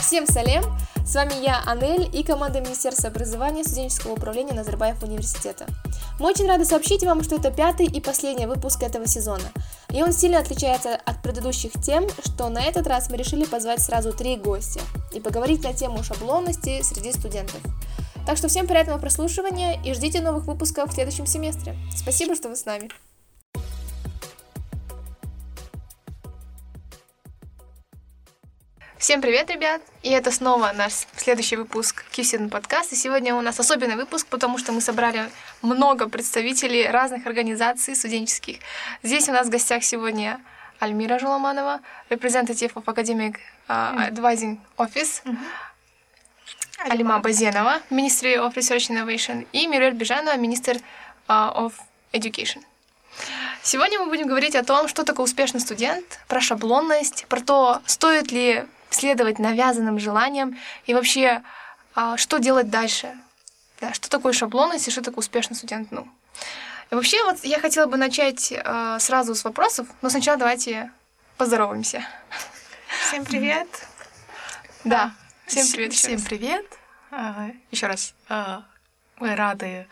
Всем салем! С вами я, Анель, и команда Министерства образования студенческого управления Назарбаев университета. Мы очень рады сообщить вам, что это пятый и последний выпуск этого сезона. И он сильно отличается от предыдущих тем, что на этот раз мы решили позвать сразу три гостя и поговорить на тему шаблонности среди студентов. Так что всем приятного прослушивания и ждите новых выпусков в следующем семестре. Спасибо, что вы с нами. Всем привет, ребят! И это снова наш следующий выпуск Кисин подкаст. И сегодня у нас особенный выпуск, потому что мы собрали много представителей разных организаций студенческих. Здесь у нас в гостях сегодня Альмира Жуламанова, representative of Academic uh, Advising Office, mm-hmm. Алима Базенова, Ministry of Research Innovation, и Мирель Бежанова, Minister uh, of Education. Сегодня мы будем говорить о том, что такое успешный студент, про шаблонность, про то, стоит ли следовать навязанным желаниям и вообще, а, что делать дальше. Да, что такое шаблонность и что такое успешный студент. Ну. И вообще, вот я хотела бы начать э, сразу с вопросов, но сначала давайте поздороваемся. Всем привет. Да, всем привет. Всем привет. А, еще раз, а, мы рады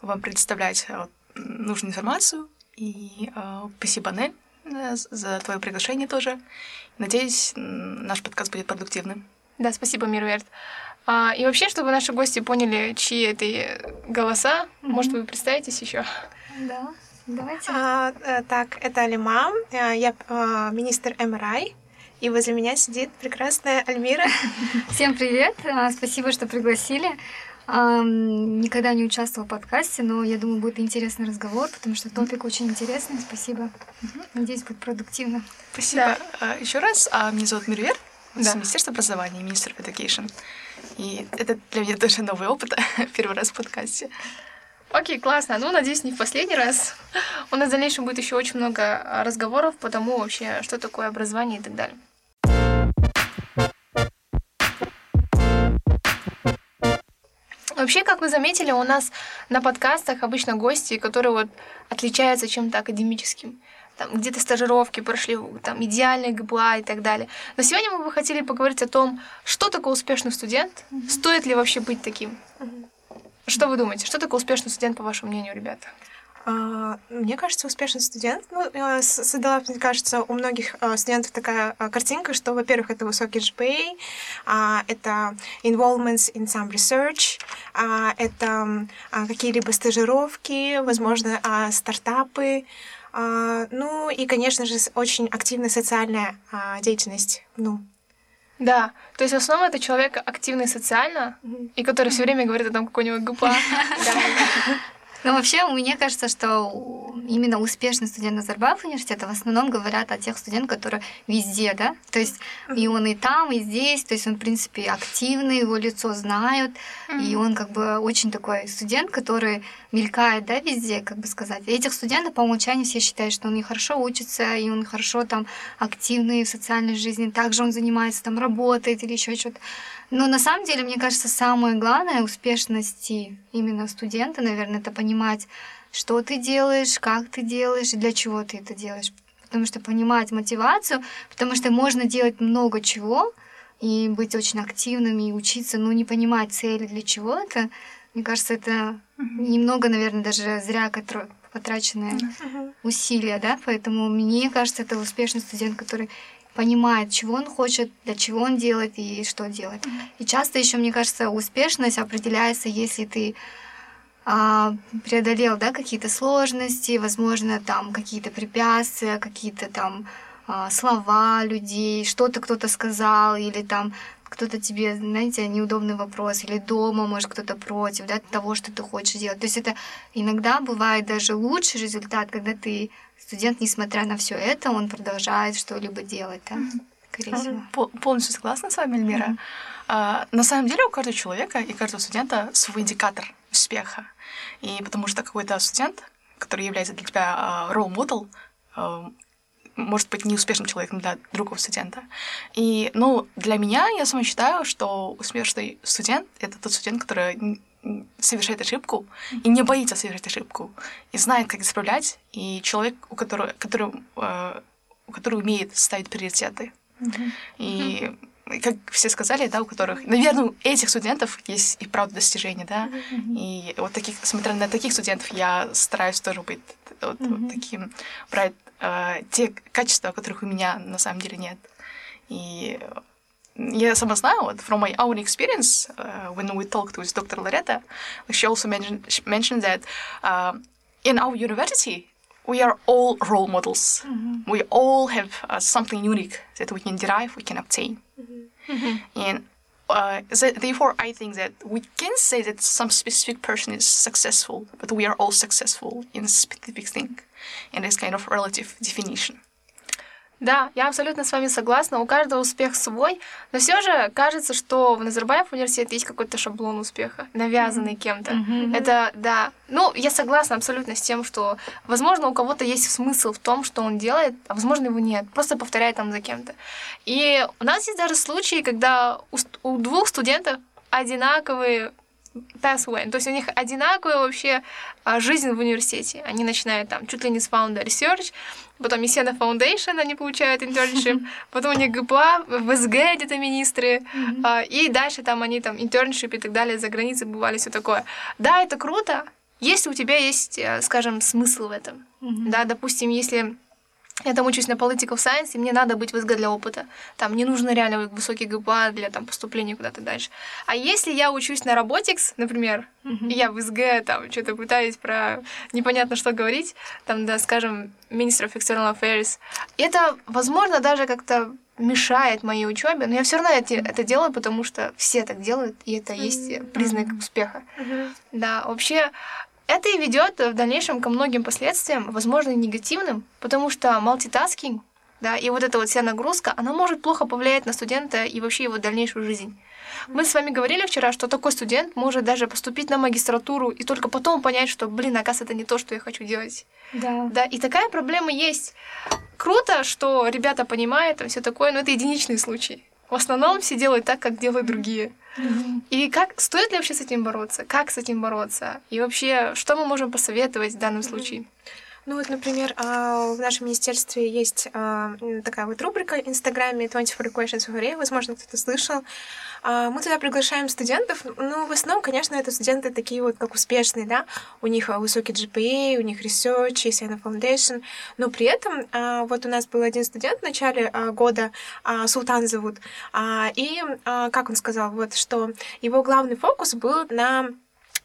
вам представлять нужную информацию. И спасибо, Нель, за твое приглашение тоже. Надеюсь, наш подкаст будет продуктивным. Да, спасибо, Мирверт. А, и вообще, чтобы наши гости поняли, чьи это голоса, mm-hmm. может, вы представитесь еще? Да, давайте. А, э, так, это Алима, э, я министр МРАИ, и возле меня сидит прекрасная Альмира. Всем привет, а, спасибо, что пригласили. Никогда не участвовала в подкасте, но я думаю, будет интересный разговор, потому что топик очень интересный. Спасибо. Надеюсь, будет продуктивно. Спасибо. Да. Еще раз, а, меня зовут Мирвер, да. Министерство образования, министр education. И это для меня тоже новый опыт, первый раз в подкасте. Окей, классно. Ну, надеюсь, не в последний раз. У нас в дальнейшем будет еще очень много а, разговоров по тому вообще, что такое образование и так далее. Вообще, как вы заметили, у нас на подкастах обычно гости, которые вот отличаются чем-то академическим. Там где-то стажировки прошли, там идеальный ГБА и так далее. Но сегодня мы бы хотели поговорить о том, что такое успешный студент, mm-hmm. стоит ли вообще быть таким. Mm-hmm. Что вы думаете, что такое успешный студент, по вашему мнению, ребята? А, мне кажется, успешный студент, ну, э, создала, мне кажется, у многих э, студентов такая э, картинка, что, во-первых, это высокий GPA, а, это involvements in some research, а, это какие-либо стажировки, возможно, стартапы, ну и, конечно же, очень активная социальная деятельность, ну, да, то есть в основном это человек активный социально, mm-hmm. и который все время говорит о том, какой у него ГПА. Но вообще, мне кажется, что именно успешный студент Назарбаев университета в основном говорят о тех студентах, которые везде, да, то есть и он и там, и здесь, то есть он, в принципе, активный, его лицо знают, и он как бы очень такой студент, который мелькает, да, везде, как бы сказать. И этих студентов по умолчанию все считают, что он и хорошо учится, и он хорошо там активный в социальной жизни, также он занимается там, работает или еще что-то. Но на самом деле, мне кажется, самое главное успешности именно студента, наверное, это понимать, что ты делаешь, как ты делаешь и для чего ты это делаешь. Потому что понимать мотивацию, потому что можно делать много чего и быть очень активным и учиться, но не понимать цели для чего это, мне кажется, это uh-huh. немного, наверное, даже зря потраченные uh-huh. усилия, да, поэтому мне кажется, это успешный студент, который понимает, чего он хочет, для чего он делает и что делает. Mm-hmm. И часто еще, мне кажется, успешность определяется, если ты а, преодолел да, какие-то сложности, возможно, там какие-то препятствия, какие-то там а, слова людей, что-то кто-то сказал, или там кто-то тебе, знаете, неудобный вопрос, или дома, может, кто-то против да, того, что ты хочешь делать. То есть это иногда бывает даже лучший результат, когда ты студент, несмотря на все это, он продолжает что-либо делать. Да? Mm-hmm. Полностью согласна с вами, Эльмира. Mm-hmm. А, на самом деле у каждого человека и каждого студента свой индикатор успеха. И потому что какой-то студент, который является для тебя model, а, может быть не успешным человеком для другого студента. И, ну, для меня, я сама считаю, что успешный студент — это тот студент, который совершает ошибку и не боится совершать ошибку, и знает, как исправлять, и человек, у которого, который, э, у который умеет ставить приоритеты. И как все сказали, да, у которых, наверное, у этих студентов есть и правда достижения, да, и вот таких, смотря на таких студентов, я стараюсь тоже быть вот, вот таким, брать э, те качества, которых у меня на самом деле нет. И я сама знаю, вот, from my own experience, uh, when we talked with Dr. Loretta, she also mentioned, mentioned that uh, in our university, we are all role models. Mm-hmm. We all have uh, something unique that we can derive, we can obtain. Mm-hmm. And uh, therefore, I think that we can say that some specific person is successful, but we are all successful in a specific thing. And it's kind of relative definition. Да, я абсолютно с вами согласна. У каждого успех свой, но все же кажется, что в Назарбаев университете есть какой-то шаблон успеха, навязанный mm-hmm. кем-то. Mm-hmm. Это да. Ну, я согласна абсолютно с тем, что, возможно, у кого-то есть смысл в том, что он делает, а возможно, его нет. Просто повторяет там за кем-то. И у нас есть даже случаи, когда у, у двух студентов одинаковые pathway. То есть у них одинаковая вообще а, жизнь в университете. Они начинают там чуть ли не с founder research, потом Есена Foundation они получают internship, потом у них ГПА, в СГ где-то министры, а, и дальше там они там internship и так далее, за границей бывали, все такое. Да, это круто, если у тебя есть, э, скажем, смысл в этом. Да, допустим, если я там учусь на political science, и мне надо быть в СГ для опыта. Там не нужно реально высокий ГПА для там, поступления куда-то дальше. А если я учусь на роботикс, например, mm-hmm. и я в СГ там что-то пытаюсь про непонятно что говорить, там, да, скажем, of External Affairs, это, возможно, даже как-то мешает моей учебе, но я все равно это, это делаю, потому что все так делают, и это mm-hmm. есть признак успеха. Mm-hmm. Да, вообще это и ведет в дальнейшем ко многим последствиям, возможно, и негативным, потому что мультитаскинг, да, и вот эта вот вся нагрузка, она может плохо повлиять на студента и вообще его дальнейшую жизнь. Мы с вами говорили вчера, что такой студент может даже поступить на магистратуру и только потом понять, что, блин, оказывается, это не то, что я хочу делать. Да. Да, и такая проблема есть. Круто, что ребята понимают, и все такое, но это единичный случай. В основном все делают так, как делают другие. И как стоит ли вообще с этим бороться? Как с этим бороться? И вообще, что мы можем посоветовать в данном случае? Ну вот, например, а, в нашем министерстве есть а, такая вот рубрика в Инстаграме 24 Questions for возможно, кто-то слышал. А, мы туда приглашаем студентов, ну, в основном, конечно, это студенты такие вот, как успешные, да, у них высокий GPA, у них research, есть Foundation, но при этом вот у нас был один студент в начале года, Султан зовут, и, как он сказал, вот, что его главный фокус был на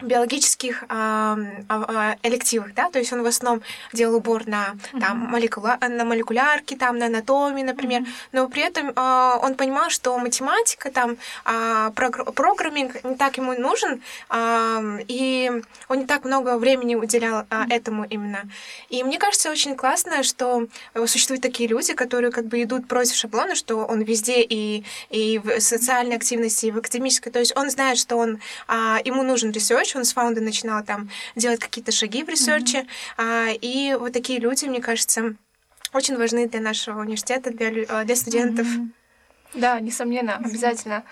биологических а, а, элективах, да, то есть он в основном делал упор на, там, молекула, на молекулярке, там, на анатомии, например, но при этом а, он понимал, что математика, там, а, programming не так ему нужен, а, и он не так много времени уделял а, этому именно. И мне кажется очень классно, что существуют такие люди, которые как бы идут против шаблона, что он везде и, и в социальной активности, и в академической, то есть он знает, что он, а, ему нужен research, он с found а начинал там делать какие-то шаги в research е. Mm-hmm. А, и вот такие люди, мне кажется, очень важны для нашего университета, для, э, для студентов. Mm-hmm. Да, несомненно, обязательно.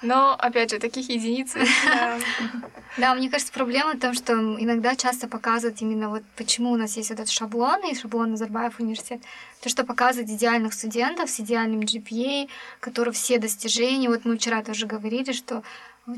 Но, опять же, таких единиц. Да, мне кажется, проблема в том, что иногда часто показывают именно вот почему у нас есть этот шаблон, и шаблон Назарбаев университет, то, что показывает идеальных студентов с идеальным GPA, которые все достижения. Вот мы вчера тоже говорили, что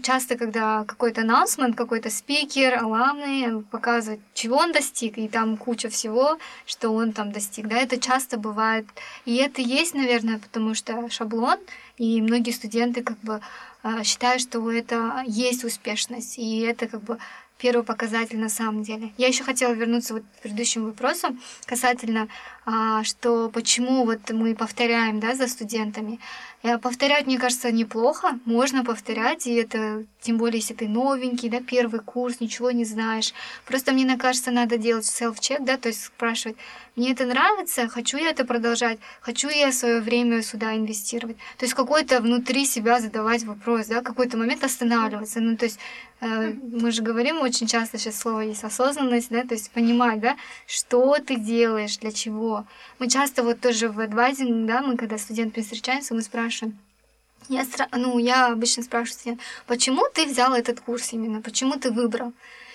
часто, когда какой-то announcement, какой-то спикер, аламный показывает, чего он достиг, и там куча всего, что он там достиг, да, это часто бывает. И это есть, наверное, потому что шаблон, и многие студенты как бы а, считают, что это есть успешность, и это как бы первый показатель на самом деле. Я еще хотела вернуться вот к предыдущему вопросу касательно, а, что почему вот мы повторяем, да, за студентами. Э, повторять, мне кажется, неплохо. Можно повторять, и это тем более, если ты новенький, да, первый курс, ничего не знаешь. Просто мне кажется, надо делать self-check, да, то есть спрашивать, мне это нравится, хочу я это продолжать, хочу я свое время сюда инвестировать. То есть какой-то внутри себя задавать вопрос, да, какой-то момент останавливаться. Ну, то есть э, мы же говорим очень часто, сейчас слово есть осознанность, да, то есть понимать, да, что ты делаешь, для чего. Мы часто вот тоже в адвайзинг, да, мы когда студентами встречаемся, мы спрашиваем, я, ну, я обычно спрашиваю, почему ты взял этот курс именно, почему ты выбрал?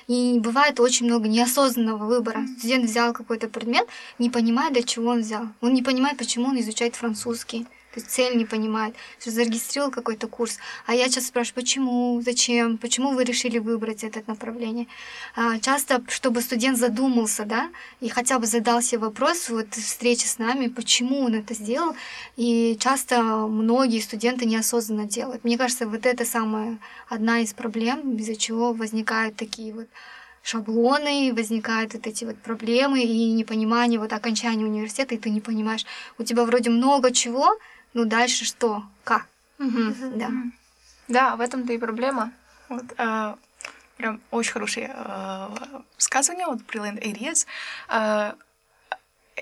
И бывает очень много неосознанного выбора. Студент взял какой-то предмет, не понимая, для чего он взял. Он не понимает, почему он изучает французский. То есть цель не понимает, что зарегистрировал какой-то курс. А я сейчас спрашиваю, почему, зачем, почему вы решили выбрать это направление. А, часто, чтобы студент задумался, да, и хотя бы задал себе вопрос вот встречи с нами, почему он это сделал. И часто многие студенты неосознанно делают. Мне кажется, вот это самая одна из проблем, из-за чего возникают такие вот шаблоны, возникают вот эти вот проблемы и непонимание вот окончания университета, и ты не понимаешь, у тебя вроде много чего, ну дальше что? Как? Да. Да, в этом-то и проблема. Вот, а, прям очень хорошие а, высказывания, вот brilliant ideas. А,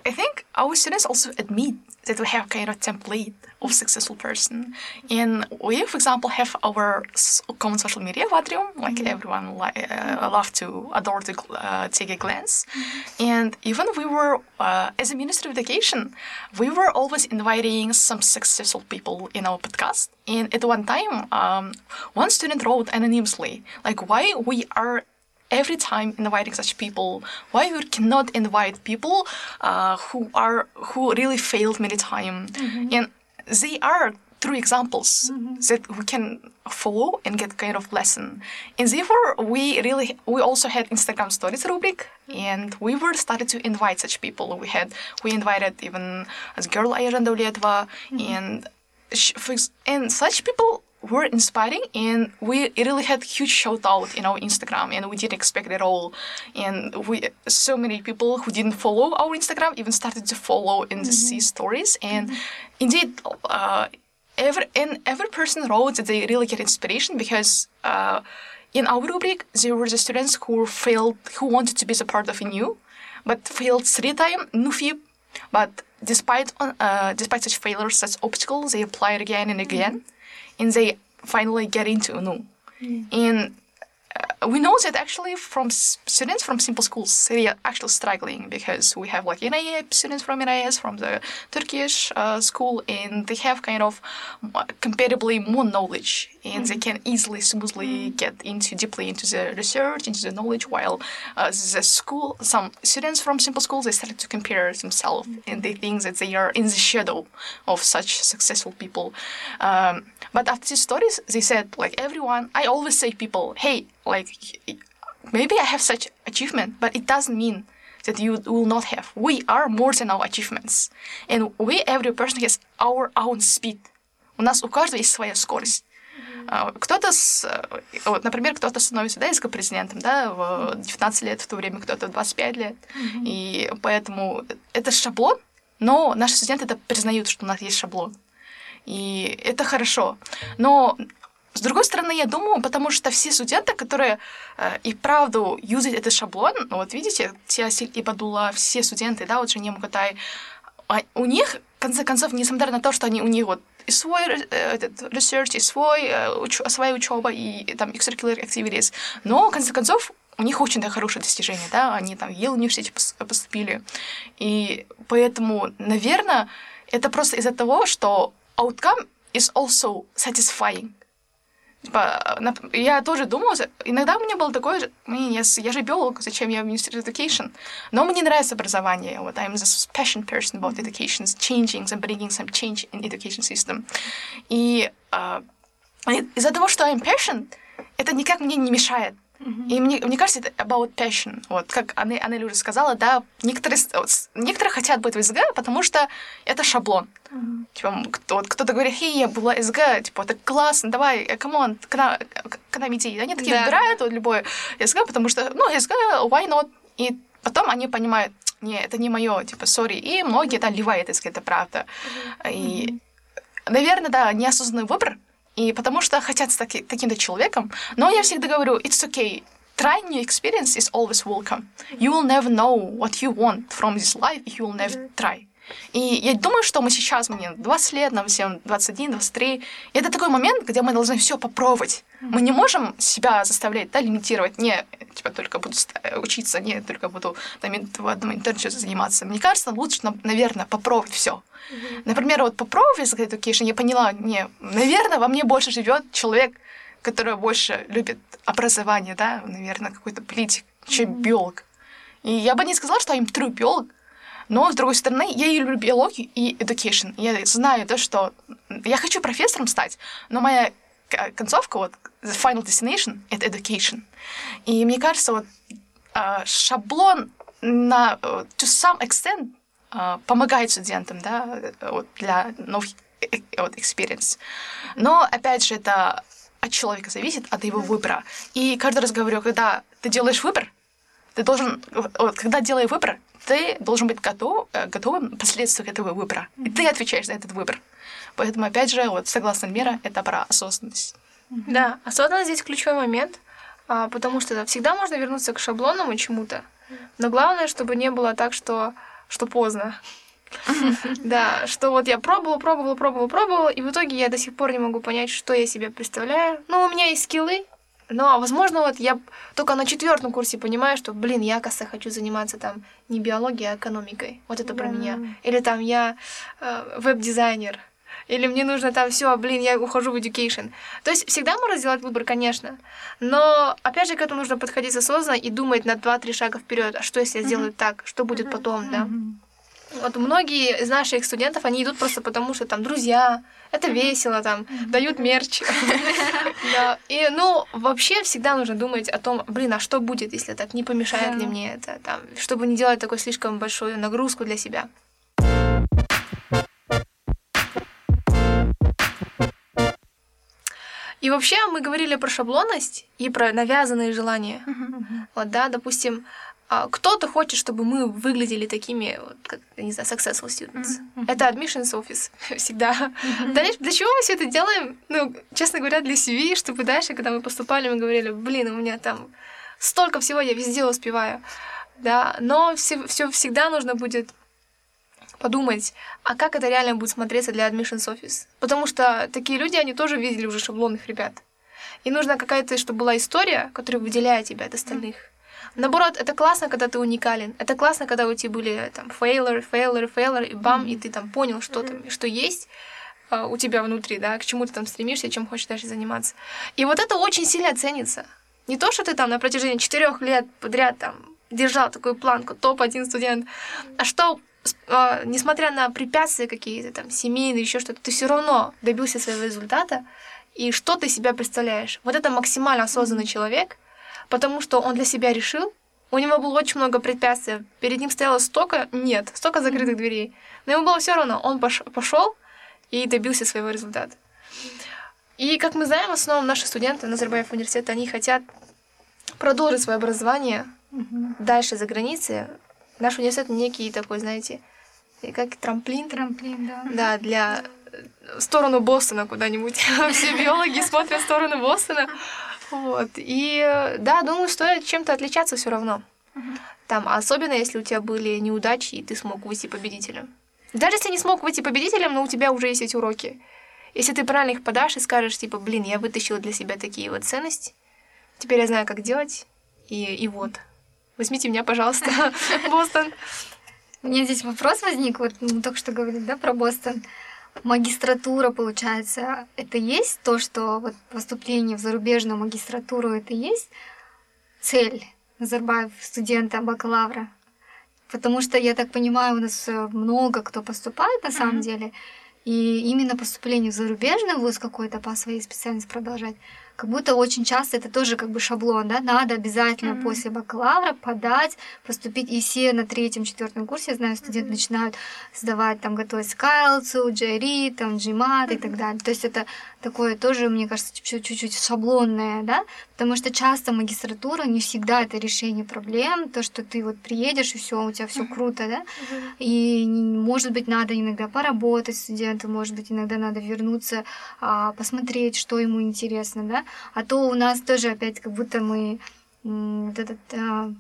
I think our students also admit that we have kind of template of successful person. And we, for example, have our common social media Vatrium, like mm-hmm. everyone li- uh, love to adore to uh, take a glance. Mm-hmm. And even we were, uh, as a Ministry of Education, we were always inviting some successful people in our podcast. And at one time, um, one student wrote anonymously, like, why we are every time inviting such people why we cannot invite people uh, who are who really failed many times mm-hmm. and they are true examples mm-hmm. that we can follow and get kind of lesson and therefore we really we also had instagram stories rubric and we were started to invite such people we had we invited even as girl Ayran mm-hmm. and and such people were inspiring and we really had huge shout out in our instagram and we didn't expect it at all. And we so many people who didn't follow our instagram even started to follow and mm-hmm. see stories. And mm-hmm. indeed uh, every and every person wrote that they really get inspiration because uh, in our rubric there were the students who failed who wanted to be a part of a new but failed three times NUFI but despite uh, despite such failures such obstacles they applied again and again. Mm-hmm and they finally get into UNU. Mm. And uh, we know that actually from students from simple schools they are actually struggling because we have like NIA students from NIS from the Turkish uh, school and they have kind of comparatively more knowledge and mm-hmm. they can easily smoothly mm-hmm. get into deeply into the research into the knowledge while uh, the school some students from simple schools they started to compare themselves mm-hmm. and they think that they are in the shadow of such successful people um, but after these stories they said like everyone I always say people hey like maybe I have such achievement, but it doesn't mean that you will not have. We are more than our achievements. And we, every person has our own speed. У нас у каждого есть своя скорость. Mm-hmm. Кто-то, с, вот, например, кто-то становится да, президентом да, в 19 лет, в то время кто-то в 25 лет. Mm-hmm. И поэтому это шаблон, но наши студенты это признают, что у нас есть шаблон. И это хорошо. Но с другой стороны, я думаю, потому что все студенты, которые э, и правду юзают этот шаблон, ну вот видите, Тиасиль и Бадула, все студенты, да, вот Жене Мукатай, а у них, в конце концов, несмотря на то, что они у них вот и свой э, этот research, и свой, э, уч, своя учеба, и, и там extracurricular activities, но, в конце концов, у них очень да, хорошее достижение, да, они там в Йейл университете поступили, и поэтому, наверное, это просто из-за того, что outcome is also satisfying. Типа, я тоже думала, иногда у меня было такое я, я же биолог, зачем я в Ministry of Education? Но мне нравится образование. Вот I'm a passionate person about education, changing and bringing some change in education system. И uh, из-за того, что I'm passionate, это никак мне не мешает. Mm-hmm. И мне, мне кажется, это about passion. Вот, как Анна, Анна уже сказала, да, некоторые, некоторые хотят быть в SG, потому что это шаблон. Mm-hmm. Типа, кто, вот кто-то говорит, хей, я была SG, типа, это классно, давай, come on, к нам, к нам иди. Они такие да. выбирают вот, любой СГ, потому что, ну, SG, why not? И потом они понимают, не, это не мое, типа, sorry. И многие, да, ливают SG, это правда. Mm-hmm. И, наверное, да, неосознанный выбор, и потому что хотят стать таким-то человеком. Но я всегда говорю, it's okay. Try new experience is always welcome. You will never know what you want from this life if you will never try. И я думаю, что мы сейчас, мне 20 лет, нам всем 21, 23, и это такой момент, где мы должны все попробовать. Мы не можем себя заставлять, да, лимитировать. Не, типа, только буду учиться, не, только буду там, в одном интернете заниматься. Мне кажется, лучше, наверное, попробовать все. Например, вот попробовать Physical Education, я поняла, не, наверное, во мне больше живет человек, которая больше любит образование, да, наверное, какой-то политик, чем биолог. И я бы не сказала, что I'm true биолог, но, с другой стороны, я и люблю биологию и education. Я знаю то, что я хочу профессором стать, но моя концовка, вот, the final destination — это education. И мне кажется, вот а, шаблон на to some extent а, помогает студентам, да, вот, для новых э, вот, experience. Но, опять же, это от человека зависит, от его выбора. И каждый раз говорю, когда ты делаешь выбор, ты должен, вот, когда делаешь выбор, ты должен быть готов, э, готовым последствиям этого выбора. И ты отвечаешь за этот выбор. Поэтому, опять же, вот, согласно мера, это про осознанность. Да, осознанность здесь ключевой момент, а, потому что всегда можно вернуться к шаблонному чему-то, но главное, чтобы не было так, что, что поздно. Да, что вот я пробовала, пробовала, пробовала, пробовала, и в итоге я до сих пор не могу понять, что я себе представляю. Ну, у меня есть скиллы, но, возможно, вот я только на четвертом курсе понимаю, что, блин, я, оказывается, хочу заниматься там не биологией, а экономикой. Вот это про меня. Или там я э, веб-дизайнер. Или мне нужно там все, блин, я ухожу в education. То есть всегда можно сделать выбор, конечно. Но опять же к этому нужно подходить осознанно и думать на два-три шага вперед. А что если я сделаю mm-hmm. так? Что будет mm-hmm. потом, да? Вот многие из наших студентов, они идут просто потому, что там друзья, это весело, там, дают мерч. да. И, ну, вообще всегда нужно думать о том, блин, а что будет, если так, не помешает ли мне это, там, чтобы не делать такой слишком большую нагрузку для себя. И вообще мы говорили про шаблонность и про навязанные желания. Вот, да, допустим, а, кто-то хочет, чтобы мы выглядели такими, вот, как, не знаю, successful students. Это admissions office всегда. Дальше, для чего мы все это делаем? Ну, честно говоря, для CV, чтобы дальше, когда мы поступали, мы говорили, блин, у меня там столько всего, я везде успеваю. Да, но все, все всегда нужно будет подумать, а как это реально будет смотреться для admissions office. Потому что такие люди, они тоже видели уже шаблонных ребят. И нужна какая-то, чтобы была история, которая выделяет тебя от остальных. Наоборот, это классно, когда ты уникален. Это классно, когда у тебя были там фейлеры, фейлеры, фейлеры, и бам, mm-hmm. и ты там понял, что там, что есть uh, у тебя внутри, да, к чему ты там стремишься, чем хочешь дальше заниматься. И вот это очень сильно ценится. Не то, что ты там на протяжении четырех лет подряд там держал такую планку, топ-1 студент, а что э, несмотря на препятствия какие-то там семейные, еще что-то, ты все равно добился своего результата, и что ты себя представляешь. Вот это максимально осознанный человек, потому что он для себя решил, у него было очень много препятствий, перед ним стояло столько, нет, столько закрытых дверей, но ему было все равно, он пошел и добился своего результата. И, как мы знаем, в основном наши студенты Назарбаев университета, они хотят продолжить свое образование mm-hmm. дальше за границей, Наш университет некий такой, знаете, как трамплин. Трамплин, да. Да, для в сторону Бостона куда-нибудь. Все биологи смотрят в сторону Бостона. Вот. И да, думаю, стоит чем-то отличаться все равно. Там, особенно если у тебя были неудачи, и ты смог выйти победителем. Даже если не смог выйти победителем, но у тебя уже есть эти уроки. Если ты правильно их подашь и скажешь, типа, блин, я вытащила для себя такие вот ценности, теперь я знаю, как делать, и, и вот. Возьмите меня, пожалуйста, Бостон. У меня здесь вопрос возник, вот мы только что говорили, да, про Бостон. Магистратура, получается, это есть то, что вот поступление в зарубежную магистратуру, это есть цель Назарбаев, студента, бакалавра? Потому что, я так понимаю, у нас много кто поступает на самом mm-hmm. деле, и именно поступление в зарубежный вуз какой-то по своей специальности продолжать, как будто очень часто это тоже как бы шаблон, да, надо обязательно mm-hmm. после бакалавра подать, поступить, и все на третьем, четвертом курсе, я знаю, студенты mm-hmm. начинают сдавать, там, готовить скалцу, джери, там, джимат mm-hmm. и так далее. То есть это такое тоже, мне кажется, чуть-чуть шаблонное, да, потому что часто магистратура не всегда это решение проблем, то, что ты вот приедешь и все, у тебя все mm-hmm. круто, да, mm-hmm. и может быть надо иногда поработать студенту, может быть иногда надо вернуться, а, посмотреть, что ему интересно, да, а то у нас тоже опять как будто мы вот этот а,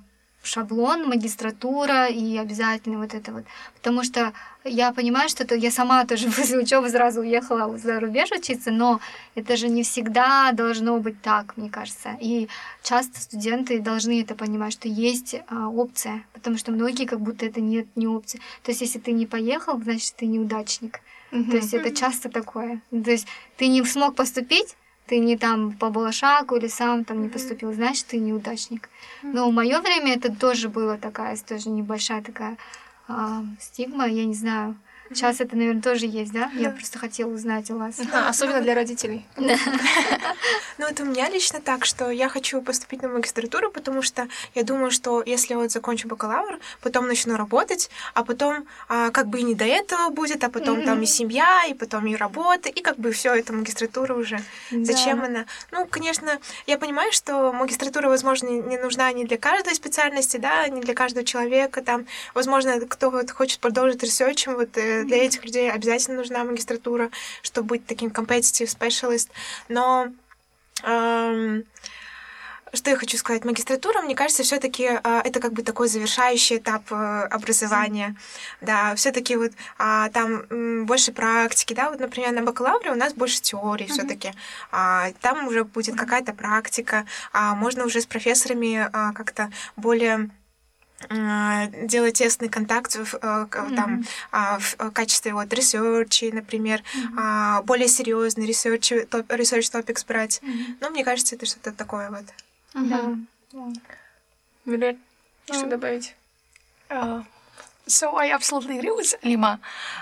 шаблон, магистратура и обязательно вот это вот. Потому что я понимаю, что то, я сама тоже после учебы сразу уехала за рубеж учиться, но это же не всегда должно быть так, мне кажется. И часто студенты должны это понимать, что есть а, опция, потому что многие как будто это нет не опции. То есть если ты не поехал, значит ты неудачник. Mm-hmm. То есть это часто такое. То есть ты не смог поступить, ты не там по Балашаку или сам там не поступил, значит, ты неудачник. Но в мое время это тоже было такая, тоже небольшая такая а, стигма, я не знаю. Сейчас это, наверное, тоже есть, да? Я просто хотела узнать у вас. Особенно для родителей. Ну, это у меня лично так, что я хочу поступить на магистратуру, потому что я думаю, что если вот закончу бакалавр, потом начну работать, а потом а, как бы и не до этого будет, а потом там и семья, и потом и работа, и как бы все это магистратура уже. Зачем она? Ну, конечно, я понимаю, что магистратура, возможно, не не нужна не для каждой специальности, да, не для каждого человека, там, возможно, кто вот хочет продолжить ресерчем, вот э, для этих людей обязательно нужна магистратура, чтобы быть таким competitive specialist, но Ам, что я хочу сказать? Магистратура, мне кажется, все-таки это как бы такой завершающий этап э, образования. Да, все-таки вот а, там м, больше практики, да, вот, например, на бакалавре у нас больше теории все-таки. Там уже будет какая-то практика, а, можно уже с профессорами а, как-то более а, делать тесный контакт в, э, к- там, а, в э, качестве вот research и, например, а, более серьезный research, research topics брать. Ну, мне кажется, это что-то такое вот. Да. Милет, что добавить? Uh, so I absolutely agree with Lima.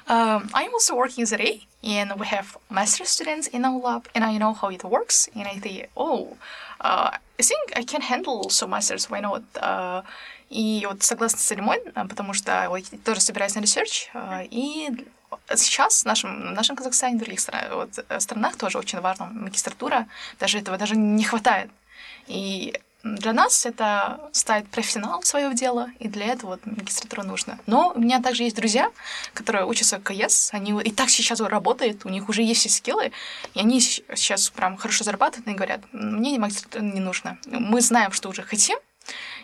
Um, I'm also working as a RA, and we have master students in our lab, and I know how it works. And I think, oh, uh, I think I can handle also masters. Why not? Uh, и вот согласна с Лимой, а, потому что вот, тоже собираюсь на research, а, и сейчас в нашем, в нашем Казахстане, в других стра- вот, э, странах тоже очень важна магистратура, даже этого даже не хватает. И для нас это стать профессионалом своего дела, и для этого вот магистратура нужна. Но у меня также есть друзья, которые учатся в КС, они и так сейчас работают, у них уже есть все скиллы, и они сейчас прям хорошо зарабатывают и говорят, мне магистратура не нужно. Мы знаем, что уже хотим,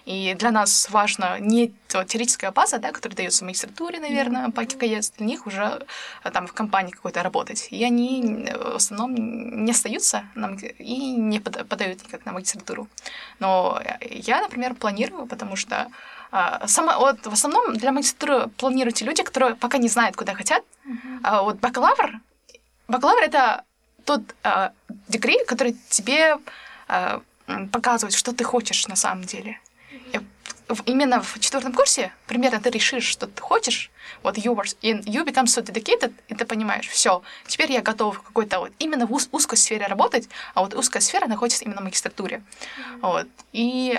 и для нас важно не теоретическая база, да, которая дается в магистратуре, наверное, по ККС, для них уже э, там в компании какой-то работать. И они э, в основном не остаются на маги- и не пода- подают никак на магистратуру. Но я, например, планирую, потому что а, сама, вот, в основном для магистратуры планируют те люди, которые пока не знают, куда хотят. А вот бакалавр, бакалавр это тот а, degree, который тебе а, показывает, что ты хочешь на самом деле. Именно в четвертом курсе примерно ты решишь, что ты хочешь, вот you, were, and you become so dedicated, и ты понимаешь, все, теперь я готов в какой-то вот именно в уз- узкой сфере работать, а вот узкая сфера находится именно в магистратуре. Вот. И,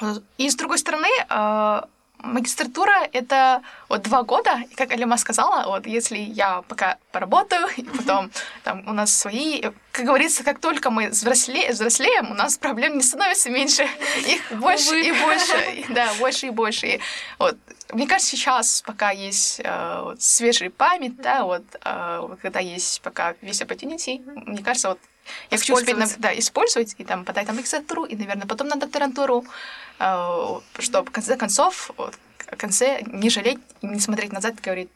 вот. и с другой стороны, а, магистратура — это вот два года, и как Алима сказала, вот если я пока поработаю, и потом там у нас свои, как говорится, как только мы взросле, взрослеем, у нас проблем не становится меньше, их больше и больше, и, да, больше и больше. И вот мне кажется, сейчас, пока есть э, вот, свежая память, да, вот, э, когда есть пока весь opportunity, мне кажется, вот я хочу успеть да, использовать и там подать на магистратуру, и, наверное, потом на докторантуру, э, чтобы в конце концов, в конце не жалеть, не смотреть назад и говорить,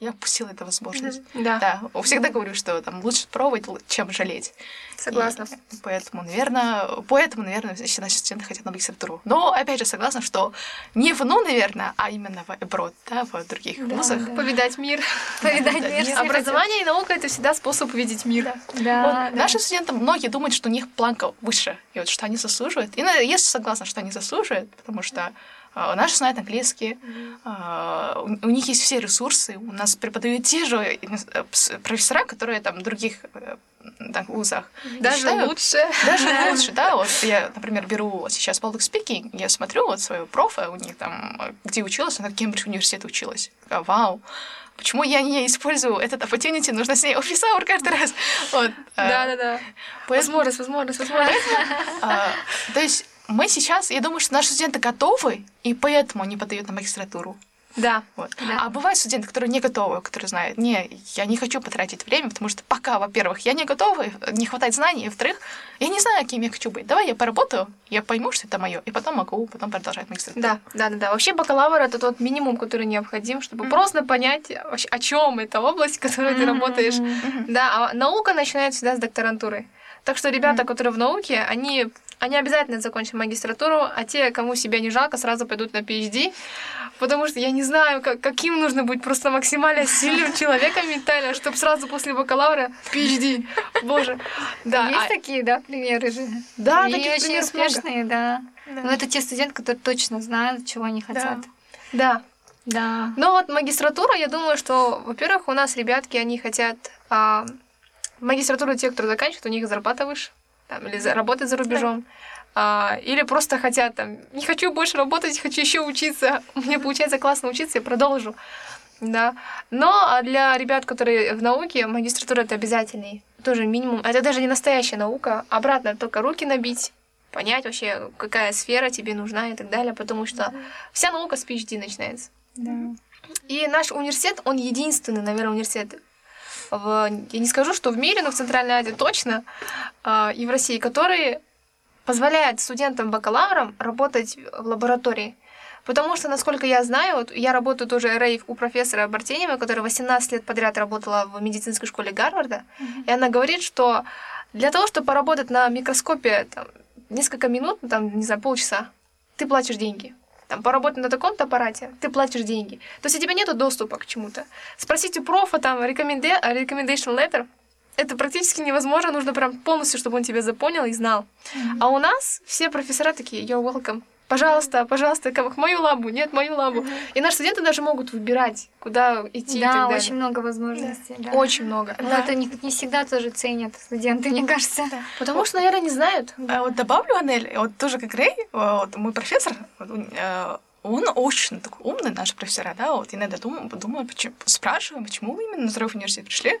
я упустила эту возможность. Да, Да, всегда говорю, что там лучше пробовать, чем жалеть. согласна. И поэтому, наверное, поэтому, наверное, все наши студенты хотят на магистратуру. Но, опять же, согласна, что не в НУ, наверное, а именно в abroad, да, в других вузах. да. Повидать мир. Повидать Да, мир. Образование и наука — это всегда способ увидеть мир. Да, Вот да. Наши студенты, многие думают, что у них планка выше, и вот что они заслуживают. И я согласна, что они заслуживают, потому что наши знают английский, а, у, них есть все ресурсы, у нас преподают те же э, профессора, которые там в других э, там, вузах. Я Даже считаю, лучше. Даже лучше, да. Вот я, например, беру сейчас public speaking, я смотрю вот своего профа, у них там, э, где училась, она в Кембридж университете училась. Такая, Вау, почему я не использую этот opportunity, нужно с ней офис hour каждый раз. Вот. а, Да-да-да. поэтому, Возможность, возможность, возможность. а, То есть мы сейчас, я думаю, что наши студенты готовы, и поэтому они подают на магистратуру. Да. Вот. Да. А бывают студенты, которые не готовы, которые знают, не, я не хочу потратить время, потому что пока, во-первых, я не готова, не хватает знаний, и во-вторых, я не знаю, кем я хочу быть. Давай я поработаю, я пойму, что это мое, и потом могу потом продолжать магистратуру. Да, да, да, да. Вообще бакалавр это тот минимум, который необходим, чтобы просто понять, вообще, о чем эта область, в которой ты работаешь. Да, а наука начинается всегда с докторантуры. Так что ребята, которые в науке, они, они обязательно закончат магистратуру, а те, кому себя не жалко, сразу пойдут на PhD. потому что я не знаю, как, каким нужно быть просто максимально сильным человеком ментально, чтобы сразу после бакалавра PhD. Боже. Да. Есть а- такие, да, примеры же? Да, И таких очень много. успешные, да. Да. Но это те студенты, которые точно знают, чего они хотят. Да. Да. Но вот магистратура, я думаю, что, во-первых, у нас ребятки, они хотят... А, магистратуру те, кто заканчивает, у них зарплата выше. Там, или за, работать за рубежом. А, или просто хотят там, не хочу больше работать, хочу еще учиться. Мне получается классно учиться, я продолжу. Да. Но а для ребят, которые в науке, магистратура это обязательный. Тоже минимум. Это даже не настоящая наука. Обратно только руки набить, понять вообще, какая сфера тебе нужна и так далее. Потому что вся наука с PhD начинается. Да. И наш университет, он единственный, наверное, университет в, я не скажу, что в мире, но в Центральной Азии точно, а, и в России, который позволяет студентам-бакалаврам работать в лаборатории. Потому что, насколько я знаю, вот я работаю тоже рейв у профессора Бартенева, которая 18 лет подряд работала в медицинской школе Гарварда, и она говорит, что для того, чтобы поработать на микроскопе там, несколько минут, ну, там, не знаю, полчаса, ты платишь деньги. Там, поработать на таком-то аппарате, ты платишь деньги. То есть у тебя нет доступа к чему-то. Спросить у профа там recommenda- recommendation letter, это практически невозможно, нужно прям полностью, чтобы он тебя запонял и знал. А у нас все профессора такие, you're welcome. Пожалуйста, пожалуйста, как мою лабу, нет, мою лабу. И наши студенты даже могут выбирать, куда идти и так Да, далее. очень много возможностей. Да. Очень много. Но это не, не всегда тоже ценят студенты, мне кажется. Потому что, наверное, не знают. А вот добавлю, Анель, вот тоже как Рэй, вот мой профессор, э, он очень такой умный, наш профессора, да, вот иногда думаю, думаю почему, спрашиваю, почему вы именно на здоровый университет пришли.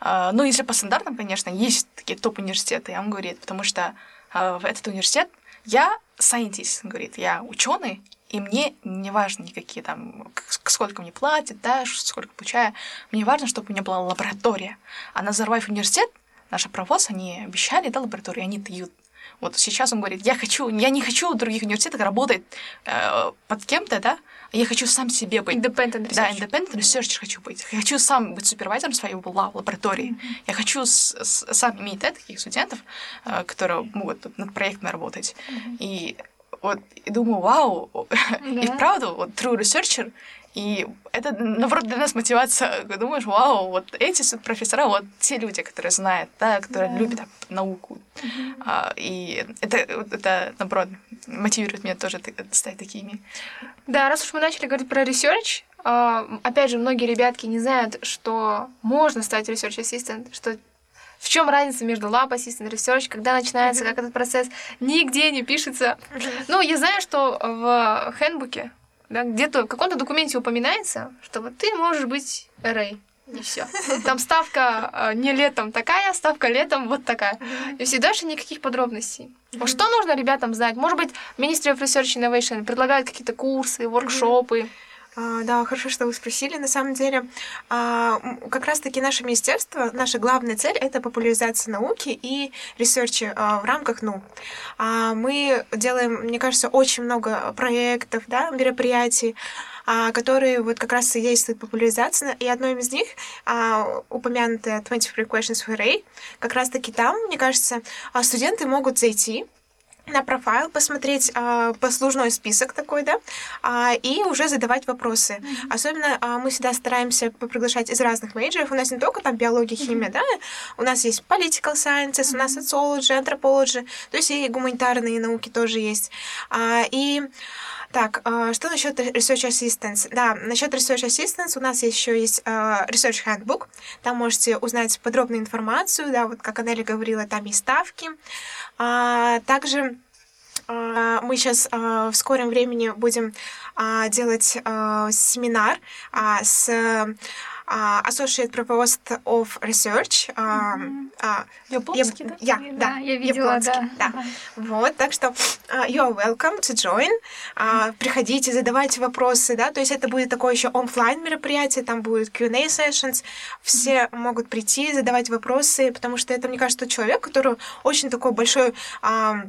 А, Ну, если по стандартам, конечно, есть такие топ-университеты, и он говорит, потому что а, в этот университет я scientist, говорит, я ученый, и мне не важно никакие там, сколько мне платят, да, сколько получаю, мне важно, чтобы у меня была лаборатория. А на Зарвайф университет, наш провоз, они обещали, да, лабораторию, они дают. Вот сейчас он говорит, я хочу, я не хочу в других университетах работать э, под кем-то, да, я хочу сам себе быть. Independent Да, research. independent researcher хочу быть. Я хочу сам быть супервайзером своей ла- лаборатории. Я хочу с- с- сам иметь да, таких студентов, э, которые могут над проектами работать. И вот и думаю, вау, и Да. вправду, вот true researcher, и это, наоборот, для нас мотивация. Думаешь, вау, вот эти профессора, вот те люди, которые знают, да, которые любят а, науку. А, и это, это, наоборот, мотивирует меня тоже стать такими. Да, раз уж мы начали говорить про research, а, опять же, многие ребятки не знают, что можно стать research assistant, что в чем разница между lab assistant, research, когда начинается, как этот процесс, нигде не пишется. Ну, я знаю, что в handbook е, да, где-то в каком-то документе упоминается, что вот ты можешь быть RA. И все. Там ставка э, не летом такая, ставка летом вот такая. И все, дальше никаких подробностей. Вот Что нужно ребятам знать? Может быть, Ministry of Research Innovation предлагает какие-то курсы, воркшопы. А, Да, хорошо, что вы спросили. На самом деле, а, как раз-таки наше министерство, наша главная цель — это популяризация науки и research а а, в рамках NU. А, Мы делаем, мне кажется, очень много проектов, да, мероприятий, а, которые вот как раз содействуют популяризации. И одно из них, а, упомянутое 23 Questions for Ray, как раз-таки там, мне кажется, а, студенты могут зайти, на профайл, посмотреть а, послужной список такой, да, а, и уже задавать вопросы. Особенно а, мы всегда стараемся приглашать из разных мейджеров. У нас не только там биология, химия, да, у нас есть political sciences, у нас sociology, anthropology, то есть и гуманитарные науки тоже есть. А, и так, а, что насчет Research Assistance? Да, насчет Research Assistance у нас еще есть а, Research Handbook. Там можете узнать подробную информацию, да, вот как Анели говорила, там есть ставки. А, также а, мы сейчас в скором времени будем а, делать а, семинар а, с а, Associate Provost of Research. а, а, Яблонский, Яб- да? Я, да, Да, я видела, Яблонский, да. да. Вот, так что а, you are welcome to join. А, Приходите, задавайте вопросы, да, то есть это будет такое еще онлайн мероприятие, там будет Q&A sessions, все могут прийти, задавать вопросы, потому что это, мне кажется, человек, который очень такой большой а,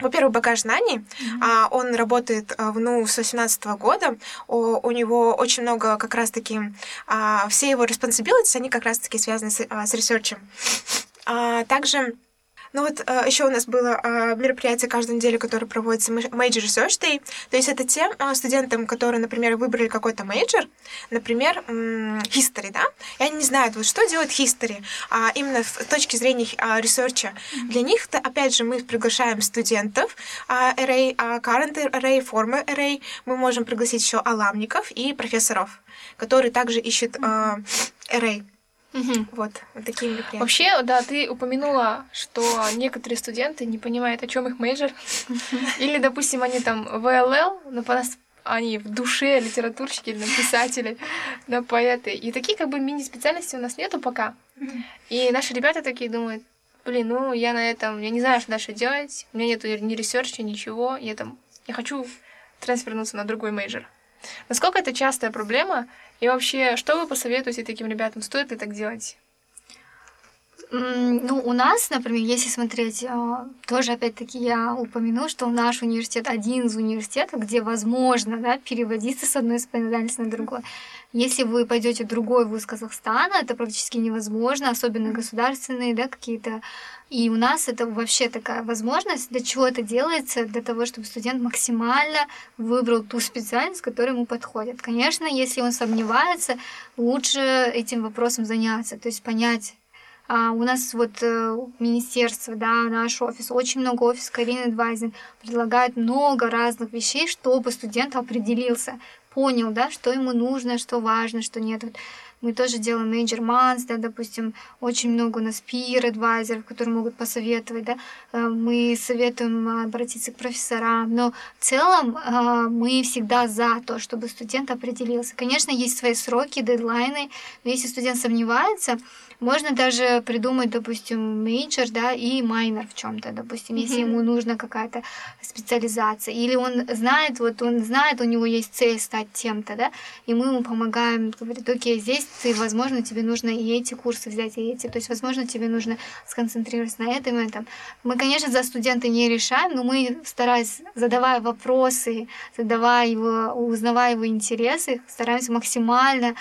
во-первых, багаж знаний. А, он работает а, в NU с 18 года. У него очень много как раз-таки... а, все его responsibilities, они как раз-таки связаны с, с research ем. А, также Ну вот э, еще у нас было э, мероприятие каждую неделю, которое проводится Major Research Day. То есть это тем э, студентам, которые, например, выбрали какой-то major, например, history, да, и они не знают, вот что делает history, а именно с точки зрения research а. Mm-hmm. Для них, то, опять же, мы приглашаем студентов RA, current RA, former RA. Мы можем пригласить еще alumn иков и профессоров, которые также ищут RA. Угу. Вот, вот такие мероприятия. Вообще, да, ты упомянула, что некоторые студенты не понимают, о чем их major. Или, допустим, они там WLL, но по нас они в душе литературщики или писатели, да, поэты. И такие как бы мини-специальности у нас нету пока. И наши ребята такие думают, блин, ну я на этом, я не знаю, что дальше делать, у меня нету ни research а, ничего, я там, я хочу трансфернуться на другой major. Насколько это частая проблема? И вообще, что вы посоветуете таким ребятам? Стоит ли так делать? Ну, у нас, например, если смотреть, а, тоже опять-таки я упомяну, что наш университет один из университетов, где возможно да, переводиться с одной специальности на другую. Если вы пойдете в другой вуз Казахстана, это практически невозможно, особенно государственные, да, какие-то. И у нас это вообще такая возможность, для чего это делается, для того, чтобы студент максимально выбрал ту специальность, которая ему подходит. Конечно, если он сомневается, лучше этим вопросом заняться, то есть понять, а у нас вот э, министерство, да, наш офис, очень много офис Карины Адвайзен предлагает много разных вещей, чтобы студент определился, понял, да, что ему нужно, что важно, что нет. Вот мы тоже делаем major months, да, допустим, очень много у нас peer advisor ов, которые могут посоветовать, да, э, мы советуем обратиться к профессорам, но в целом э, мы всегда за то, чтобы студент определился. Конечно, есть свои сроки, дедлайны, но если студент сомневается, можно даже придумать, допустим, major, да, и minor в чем-то, допустим, mm-hmm. если ему нужна какая-то специализация. Или он знает, вот он знает, у него есть цель стать тем-то, да, и мы ему помогаем, говорит, окей, здесь ты, возможно, тебе нужно и эти курсы взять, и эти, то есть, возможно, тебе нужно сконцентрироваться на этом и этом. Мы, конечно, за студента не решаем, но мы стараясь, задавая вопросы, задавая его, узнавая его интересы, стараемся максимально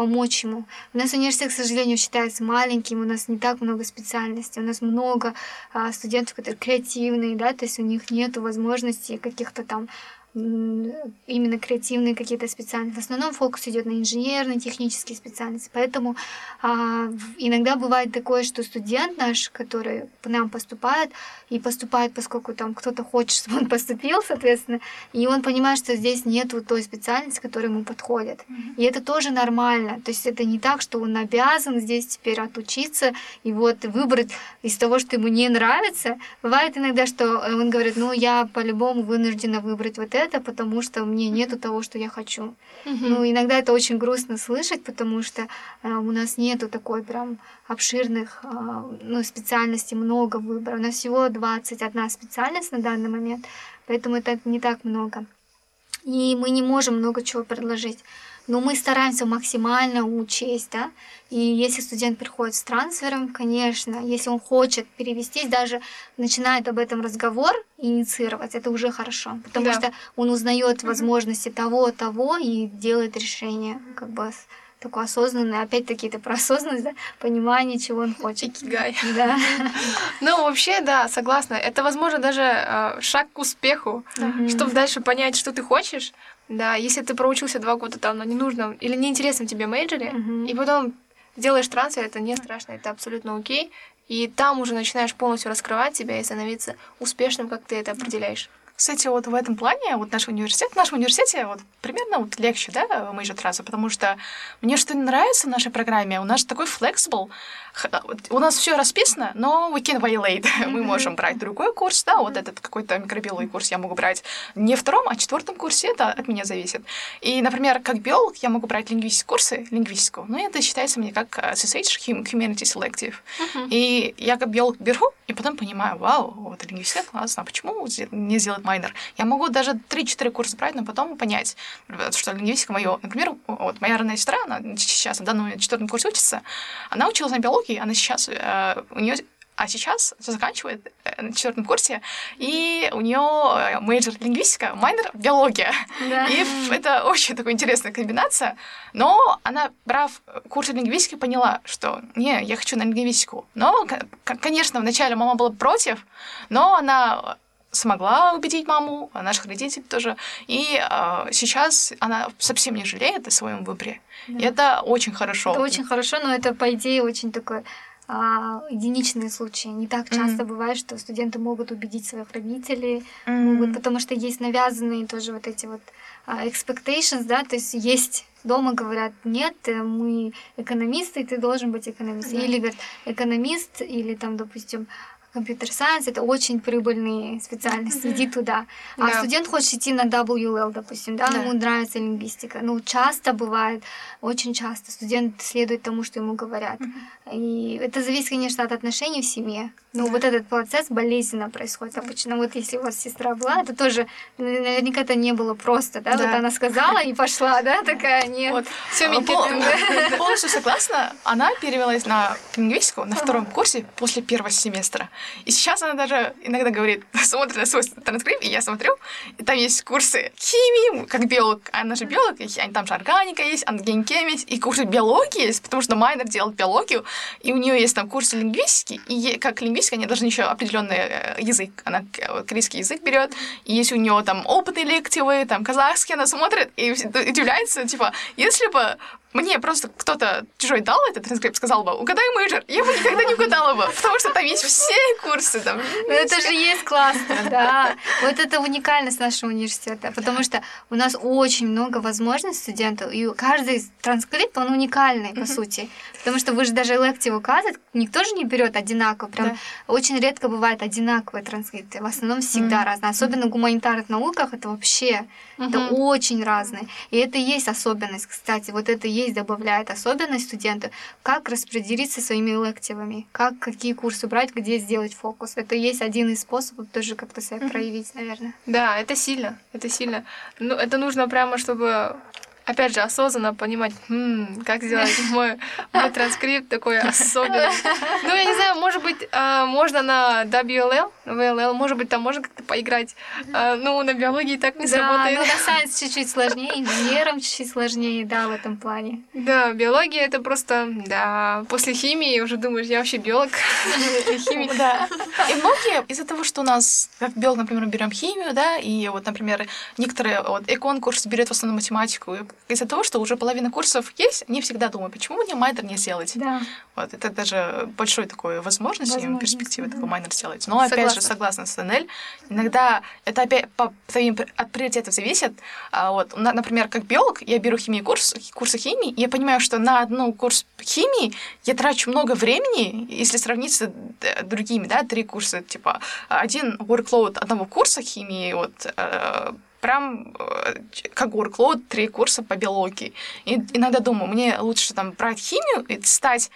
помочь ему. У нас университет, к сожалению, считается маленьким, у нас не так много специальностей, у нас много а, студентов, которые креативные, да, то есть у них нет возможности каких-то там именно креативные какие-то специальности. В основном фокус идет на инженерные, технические специальности. Поэтому а, иногда бывает такое, что студент наш, который к нам поступает, и поступает, поскольку там кто-то хочет, чтобы он поступил, соответственно, и он понимает, что здесь нет той специальности, которая ему подходит. Mm-hmm. И это тоже нормально. То есть это не так, что он обязан здесь теперь отучиться и вот выбрать из того, что ему не нравится. Бывает иногда, что он говорит, ну я по-любому вынуждена выбрать вот это, это, потому что мне нету того, что я хочу. Ну, иногда это очень грустно слышать, потому что э, у нас нету такой прям обширных э, ну, специальностей, много выбора. У нас всего 21 специальность на данный момент, поэтому это не так много. И мы не можем много чего предложить но мы стараемся максимально учесть, да, и если студент приходит с трансфером, конечно, если он хочет перевестись, даже начинает об этом разговор инициировать, это уже хорошо, потому да. что он узнает возможности того, того и делает решение, как бы такое осознанное, опять-таки это про осознанность, да, понимание, чего он хочет. Икигай. Да. Ну, вообще, да, согласна. Это, возможно, даже э, шаг к успеху, чтобы дальше понять, что ты хочешь, да, если ты проучился два года там на ненужном или неинтересном тебе мейджоре, mm-hmm. и потом делаешь трансфер, это не страшно, это абсолютно окей. И там уже начинаешь полностью раскрывать себя и становиться успешным, как ты это определяешь. Кстати, вот в этом плане вот наш университет, в нашем университете вот примерно вот легче, да, мы же трансфер, потому что мне что нравится в нашей программе, у нас такой flexible, у нас все расписано, но we can violate. Мы можем брать другой курс, да, вот этот какой-то микробиологий курс я могу брать не втором, а четвертом курсе, это от меня зависит. И, например, как биолог я могу брать лингвистические курсы, лингвистику, но это считается мне как SSH, Humanity Selective. И я как биолог беру, и потом понимаю, вау, вот лингвистика классно, а почему не сделать майнер? Я могу даже 3-4 курса брать, но потом понять, что лингвистика моё, например, вот моя родная сестра, она сейчас в данном четвертом курсе учится, она училась на биологии, она сейчас, э, у нее а сейчас заканчивает э, на четвертом курсе, и у нее major лингвистика, minor биология. Да. И это очень такая интересная комбинация. Но она, брав курс лингвистики, поняла, что не, я хочу на лингвистику. Но, конечно, вначале мама была против, но она смогла убедить маму, а наших родителей тоже. И э, сейчас она совсем не жалеет о своем выборе. И это очень хорошо. Это очень хорошо, но это, по идее, очень такой а, единичные случаи. Не так часто Мгм. бывает, что студенты могут убедить своих родителей, М. могут, потому что есть навязанные тоже вот эти вот а, expectations, да, то есть есть дома говорят, нет, э, мы экономисты, и ты должен быть экономистом. Да. Или говорят, экономист, или там, допустим, компьютер сайенс это очень прибыльные специальности, иди туда. А Да. студент хочет идти на WL, допустим, да, Да. ему нравится лингвистика. Ну, часто бывает, очень часто студент следует тому, что ему говорят. И это зависит, конечно, от отношений в семье. Ну, вот этот процесс болезненно происходит обычно. Вот если у вас сестра была, это тоже, н- наверняка это не было просто, да? Да. Вот она сказала и пошла, да, такая, нет. Вот. Пол- ты, Полностью согласна. Она перевелась на лингвистику на втором курсе после первого семестра. И сейчас она даже иногда говорит, смотрит на свой транскрипт, и я смотрю, и там есть курсы химии, как биолог. Она же биолог, и там же органика есть, а Gen Chem есть, и курсы биологии есть, потому что minor делает биологию, и у нее есть там курсы лингвистики, и как лингвистика, они должны еще определенный э, язык, она к- корейский язык берет, и если у нее там open элективы, там казахский, она смотрит и удивляется, типа, если бы мне просто кто-то чужой дал этот транскрипт, сказал бы, угадай major, я бы никогда не угадала бы, потому что там есть все курсы, там, Ну, это же есть классно, да. Вот это уникальность нашего университета, потому что у нас очень много возможностей студентов, и каждый транскрипт, он уникальный, по сути. Потому что вы же даже лекции указывать, никто же не берет одинаково. Прям Да. очень редко бывают одинаковые транскрипты. В основном всегда Мгм. разные. Особенно в гуманитарных науках это вообще это Мгм. очень разные. И это и есть особенность, кстати. Вот это и есть добавляет особенность студента, как распределиться своими лективами, как какие курсы брать, где сделать фокус. Это и есть один из способов тоже как-то себя проявить, наверное. Да, это сильно, это сильно. Ну, это нужно прямо, чтобы, опять же, осознанно понимать, «Хм, как сделать мой, мой транскрипт такой особенный. Ну, я не знаю, может быть, а, можно на WLL, VLL, может быть, там можно как-то поиграть. А, ну, на биологии так не Да, сработает. ну на сайенс чуть-чуть сложнее, инженерам чуть-чуть сложнее, да, в этом плане. Да, биология это просто, да, после химии уже думаешь, я вообще биолог. Химик. Да. И многие из-за того, что у нас, как биолог, например, берем химию, да, и вот, например, некоторые вот экон курс берет в основном математику, из-за того, что уже половина курсов есть, они всегда думают, почему мне майнер не сделать? Да. Вот, это даже большой такой возможность, Возможность, перспективы да. такой майнер сделать. Но опять же, согласна с НЛ, иногда это опять по твоим от приоритетов зависит. А, вот, на- например, как биолог, я беру химию курс, курсы химии, и я понимаю, что на одну курс химии я трачу много времени, если сравнить с э, другими, да, три курса, типа один workload одного курса химии, вот э, прям э, как workload три курса по биологии. И иногда думаю, мне лучше там брать химию и стать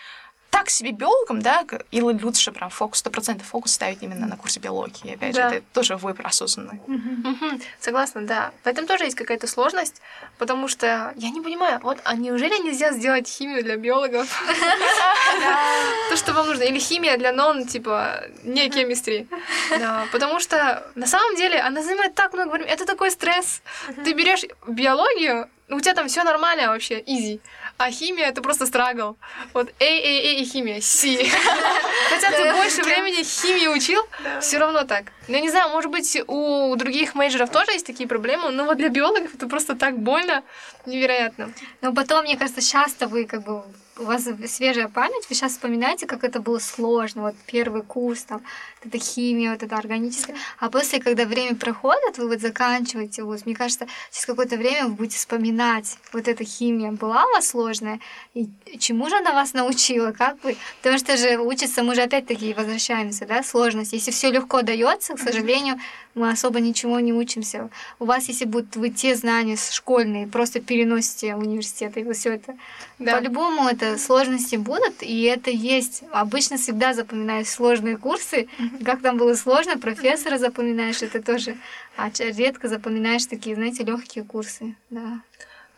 так себе биологом, да, или лучше прям фокус, сто процентов фокус ставить именно на курсе биологии. Опять Да. же, это тоже выбор осознанный. Мгм. Согласна, да. В этом тоже есть какая-то сложность, потому что я не понимаю, вот, а неужели нельзя сделать химию для биологов? То, что вам нужно. Или химия для нон, типа, не chemistry. Да, потому что на самом деле она занимает так много времени. Это такой стресс. Ты берешь биологию, у тебя там все нормально вообще, easy. А химия это просто страгл. Вот A, A, A и химия, C. Хотя ты больше времени химии учил, все равно так. Ну, я не знаю, может быть, у других мейджеров тоже есть такие проблемы, но вот для биологов это просто так больно, невероятно. Но потом, мне кажется, часто вы как бы у вас свежая память, вы сейчас вспоминаете, как это было сложно, вот первый курс, там, вот эта химия, вот это органическое. А после, когда время проходит, вы вот заканчиваете вуз, мне кажется, через какое-то время вы будете вспоминать, вот эта химия была у вас сложная, и чему же она вас научила, как вы, потому что же учится, мы же опять-таки возвращаемся, да, сложность. Если все легко дается, к сожалению, мы особо ничего не учимся. У вас, если будут вы те знания школьные, просто переносите в университет, и вы все это Да. по-любому это сложности будут, и это есть. Обычно всегда запоминаешь сложные курсы. Как там было сложно, профессора запоминаешь, это тоже. А редко запоминаешь такие, знаете, легкие курсы. Да.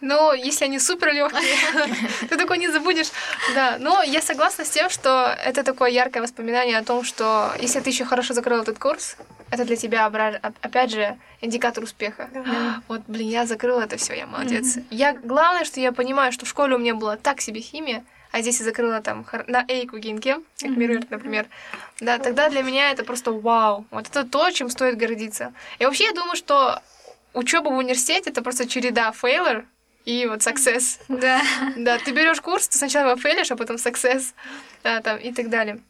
Но если они супер легкие, ты такой не забудешь. Да, но я согласна с тем, что это такое яркое воспоминание о том, что если ты еще хорошо закрыл этот курс, это для тебя, опять же, индикатор успеха. Вот, блин, я закрыла это все, я молодец. Я главное, что я понимаю, что в школе у меня была так себе химия, а здесь я закрыла там на эйку генкем, как Мирвер, например, да, тогда для меня это просто вау. Вот это то, чем стоит гордиться. И вообще я думаю, что учеба в университете это просто череда фейлер и вот success. Да. Да, ты берешь курс, ты сначала фейлишь, а потом success, да, там, и так далее.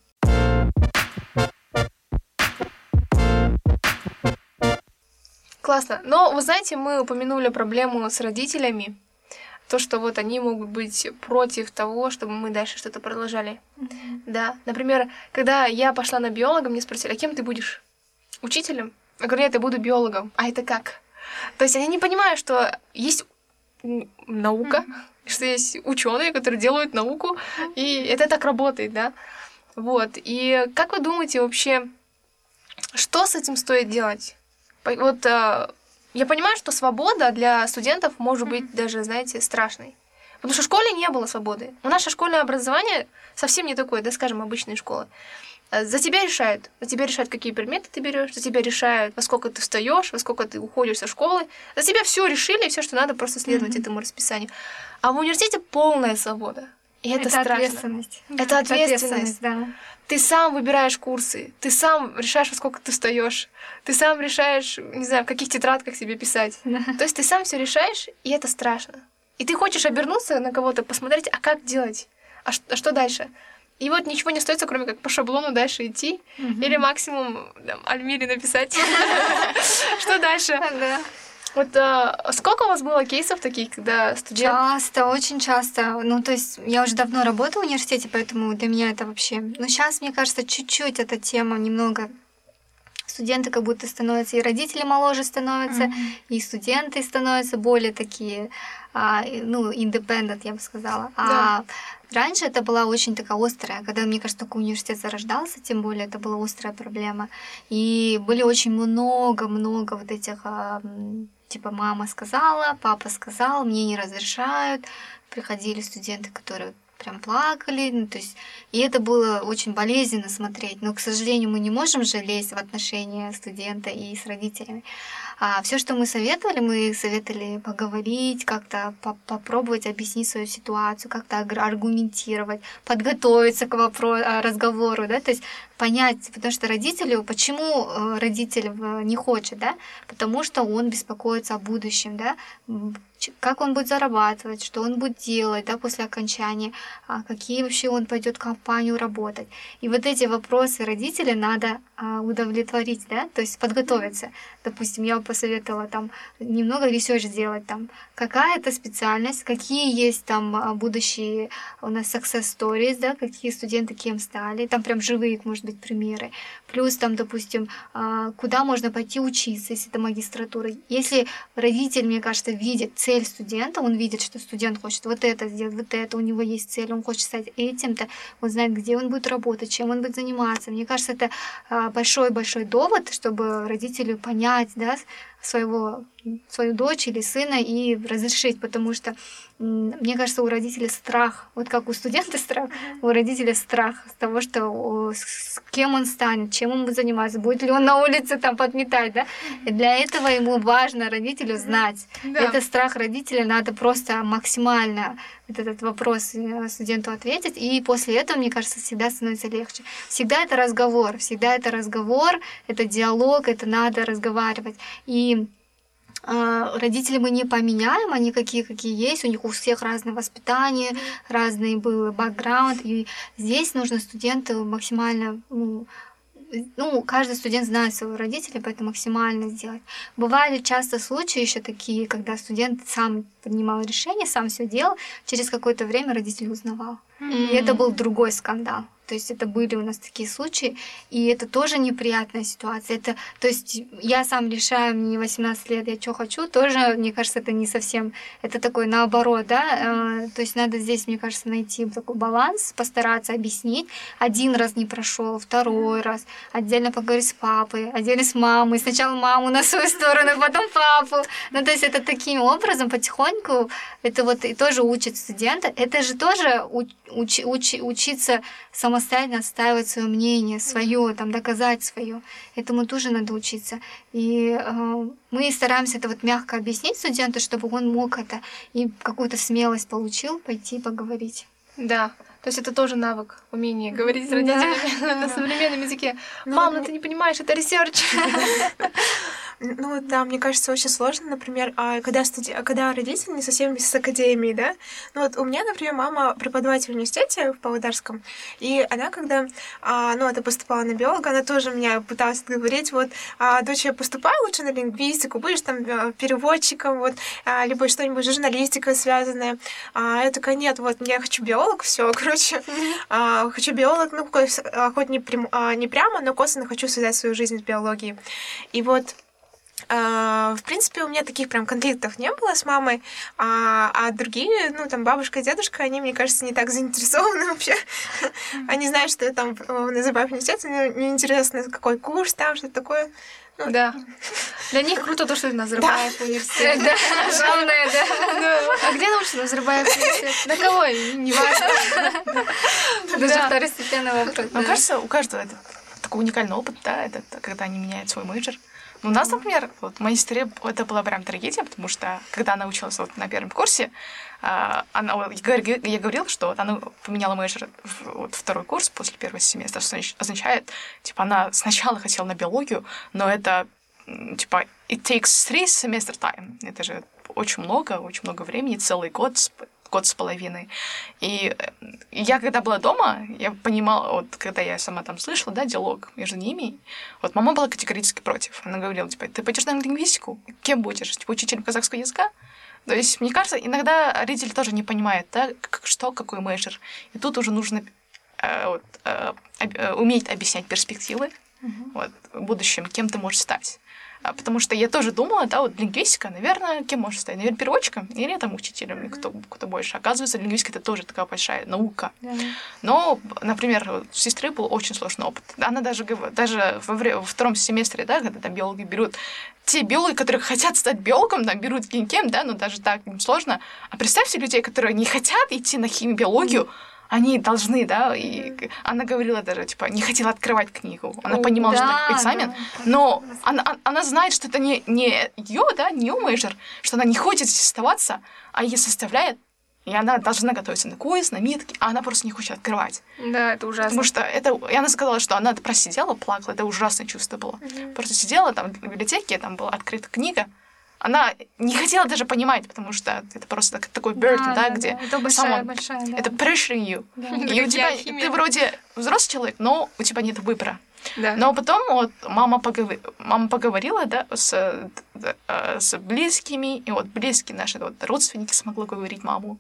Классно. Но, вы знаете, мы упомянули проблему с родителями то, что вот они могут быть против того, чтобы мы дальше что-то продолжали. Mm-hmm. Да. Например, когда я пошла на биолога, мне спросили, а кем ты будешь? Учителем? Я говорю, нет, я буду биологом. А это как? То есть они не понимают, что есть наука, mm-hmm. что есть ученые, которые делают науку, mm-hmm. и это так работает, да. Вот. И как вы думаете вообще, что с этим стоит делать? Вот а, я понимаю, что свобода для студентов может быть даже, знаете, страшной. Потому что в школе не было свободы. У наше школьное образование совсем не такое, да, скажем, обычные школы. Э, за тебя решают. За тебя решают, какие предметы ты берешь, за тебя решают, во сколько ты встаешь, во сколько ты уходишь со школы. За тебя все решили, все, что надо, просто следовать mm-hmm. этому расписанию. А в университете полная свобода. И это, это страшно. Ответственность. Это ответственность. Это ответственность, да. Ты сам выбираешь курсы, ты сам решаешь, во сколько ты встаешь, ты сам решаешь, не знаю, в каких тетрадках себе писать. Да. То есть ты сам все решаешь, и это страшно. И ты хочешь обернуться на кого-то, посмотреть, а как делать, а, а что дальше. И вот ничего не остается, кроме как по шаблону дальше идти. Угу. Или максимум там, Альмире написать. Что дальше? Вот а, сколько у вас было кейсов таких, когда студенты... Часто, очень часто. Ну, то есть я уже давно работаю в университете, поэтому для меня это вообще... Ну, сейчас, мне кажется, чуть-чуть эта тема немного студенты как будто становятся, и родители моложе становятся, mm-hmm. и студенты становятся более такие, а, ну, independent, я бы сказала. Да. А раньше это была очень такая острая, когда, мне кажется, только университет зарождался, тем более это была острая проблема. И были очень много-много вот этих а, типа мама сказала, папа сказал, мне не разрешают. Приходили студенты, которые прям плакали, ну, то есть, и это было очень болезненно смотреть, но, к сожалению, мы не можем же лезть в отношения студента и с родителями. А все, что мы советовали, мы советовали поговорить, как-то по попробовать объяснить свою ситуацию, как-то аргументировать, подготовиться к вопросу, а, разговору, да, то есть понять, потому что родителю, почему э, родитель не хочет, да, потому что он беспокоится о будущем, да, как он будет зарабатывать, что он будет делать да, после окончания, а какие вообще он пойдет в компанию работать. И вот эти вопросы родителей надо а, удовлетворить, да, то есть подготовиться. Допустим, я бы посоветовала там немного research сделать, там, какая это специальность, какие есть там а, будущие у нас success stories, да, какие студенты кем стали, там прям живые, может быть, примеры. Плюс там, допустим, а, куда можно пойти учиться, если это магистратура. Если родитель, мне кажется, видит цель студента, он видит, что студент хочет вот это сделать, вот это, у него есть цель, он хочет стать этим-то, он знает, где он будет работать, чем он будет заниматься. Мне кажется, это большой-большой довод, чтобы родителю понять, да, своего, свою дочь или сына и разрешить, потому что мне кажется, у родителей страх, вот как у студента страх, у родителей страх с того, что с кем он станет, чем он будет заниматься, будет ли он на улице там подметать, да? И для этого ему важно родителю знать. Да. Это страх родителя, надо просто максимально вот этот вопрос э, студенту ответить, и после этого, мне кажется, всегда становится легче. Всегда это разговор, всегда это разговор, это диалог, это надо разговаривать. И а, родители мы не поменяем, они какие какие есть, у них у всех разное воспитание, разный был бэкграунд, и здесь нужно студенту максимально ну, ну, каждый студент знает своего родителя, поэтому максимально сделать. Бывали часто случаи еще такие, когда студент сам принимал решение, сам все делал, через какое-то время родитель узнавал. Mm-hmm. И это был другой скандал. То есть это были у нас такие случаи, и это тоже неприятная ситуация. Это, то есть я сам решаю, мне 18 лет, я что хочу, тоже, мне кажется, это не совсем, это такой наоборот, да, э, то есть надо здесь, мне кажется, найти такой баланс, постараться объяснить. Один раз не прошел, второй раз, отдельно поговорить с папой, отдельно с мамой, сначала маму на свою сторону, потом папу. Ну, то есть это таким образом потихоньку, это вот и тоже учит студента, это же тоже уч, уч, учиться самостоятельно отстаивать свое мнение, свое, там, доказать свое. Этому тоже надо учиться. И э, мы стараемся это вот мягко объяснить студенту, чтобы он мог это и какую-то смелость получил пойти поговорить. Да, то есть это тоже навык, умение говорить с родителями да. на современном языке. Ну, Мам, ну ты не понимаешь, это research. Ну да, мне кажется, очень сложно, например, а когда, студи... когда родители не совсем с академией, да. Ну вот у меня, например, мама преподаватель в университете в Павлодарском, и она, когда, а, ну, это поступала на биолога, она тоже меня пыталась говорить, вот, а, дочь, я поступаю лучше на лингвистику, будешь там переводчиком, вот, а, либо что-нибудь журналистикой связанное. А я такая, нет, вот, я хочу биолог, все, короче, а, хочу биолог, ну, а, хоть не, прям, а, не прямо, но косвенно хочу связать свою жизнь с биологией. И вот в принципе, у меня таких прям конфликтов не было с мамой, а, а другие, ну, там, бабушка и дедушка, они, мне кажется, не так заинтересованы вообще. Они знают, что я там Назарбаев Университете, мне интересно, какой курс там, что такое. Ну, да. Для них круто то, что Назарбаев университет. Да, главное, да. А где научно Назарбаев университет? На кого? Не важно. Даже второстепенный вопрос. Мне кажется, у каждого это такой уникальный опыт, да, это когда они меняют свой major. У нас, например, вот, моей сестре это была прям трагедия, потому что когда она училась вот на первом курсе, а, она, я говорила, что вот она поменяла major вот, второй курс после первого семестра, что означает, типа, она сначала хотела на биологию, но это, типа, it takes three semester time. Это же очень много, очень много времени, целый год год с половиной. И э, я, когда была дома, я понимала, вот когда я сама там слышала, да, диалог между ними, вот мама была категорически против. Она говорила, типа, ты пойдешь на лингвистику? Кем будешь? Типа, учителем казахского языка? То есть, мне кажется, иногда родители тоже не понимают, да, как, что, какой major. И тут уже нужно э, вот, э, уметь объяснять перспективы uh-huh. вот, в будущем, кем ты можешь стать. А, потому что я тоже думала, да, вот лингвистика, наверное, кем может стать? Наверное, переводчиком или там учителем, или кто, кто больше. Оказывается, лингвистика это тоже такая большая наука. Но, например, у сестры был очень сложный опыт. Она даже, даже во, во втором семестре, да, когда там биологи берут те биологи, которые хотят стать биологом, там, берут Gen Chem, да, но даже так им сложно. А представьте людей, которые не хотят идти на химию, биологию, мм они должны, да, и она говорила даже, типа, не хотела открывать книгу. Она понимала, да, что это экзамен, да. но она, она знает, что это не, не ее, да, не ее major, что она не хочет здесь оставаться, а ее составляет, и она должна готовиться на квиз, на митки, а она просто не хочет открывать. Да, это ужасно. Потому что это... И она сказала, что она просидела, плакала, это ужасное чувство было. Mm-hmm. Просто сидела там в библиотеке, там была открыта книга, она не хотела даже понимать, потому что это просто такой burden, да, да, да где да. Это большая, someone, большая, да. это pressure you. Да. И у тебя, ты вроде взрослый человек, но у тебя нет выбора. Да. Но потом вот мама, поговор... мама поговорила да, с, э, с близкими, и вот близкие наши вот, родственники смогли говорить маму.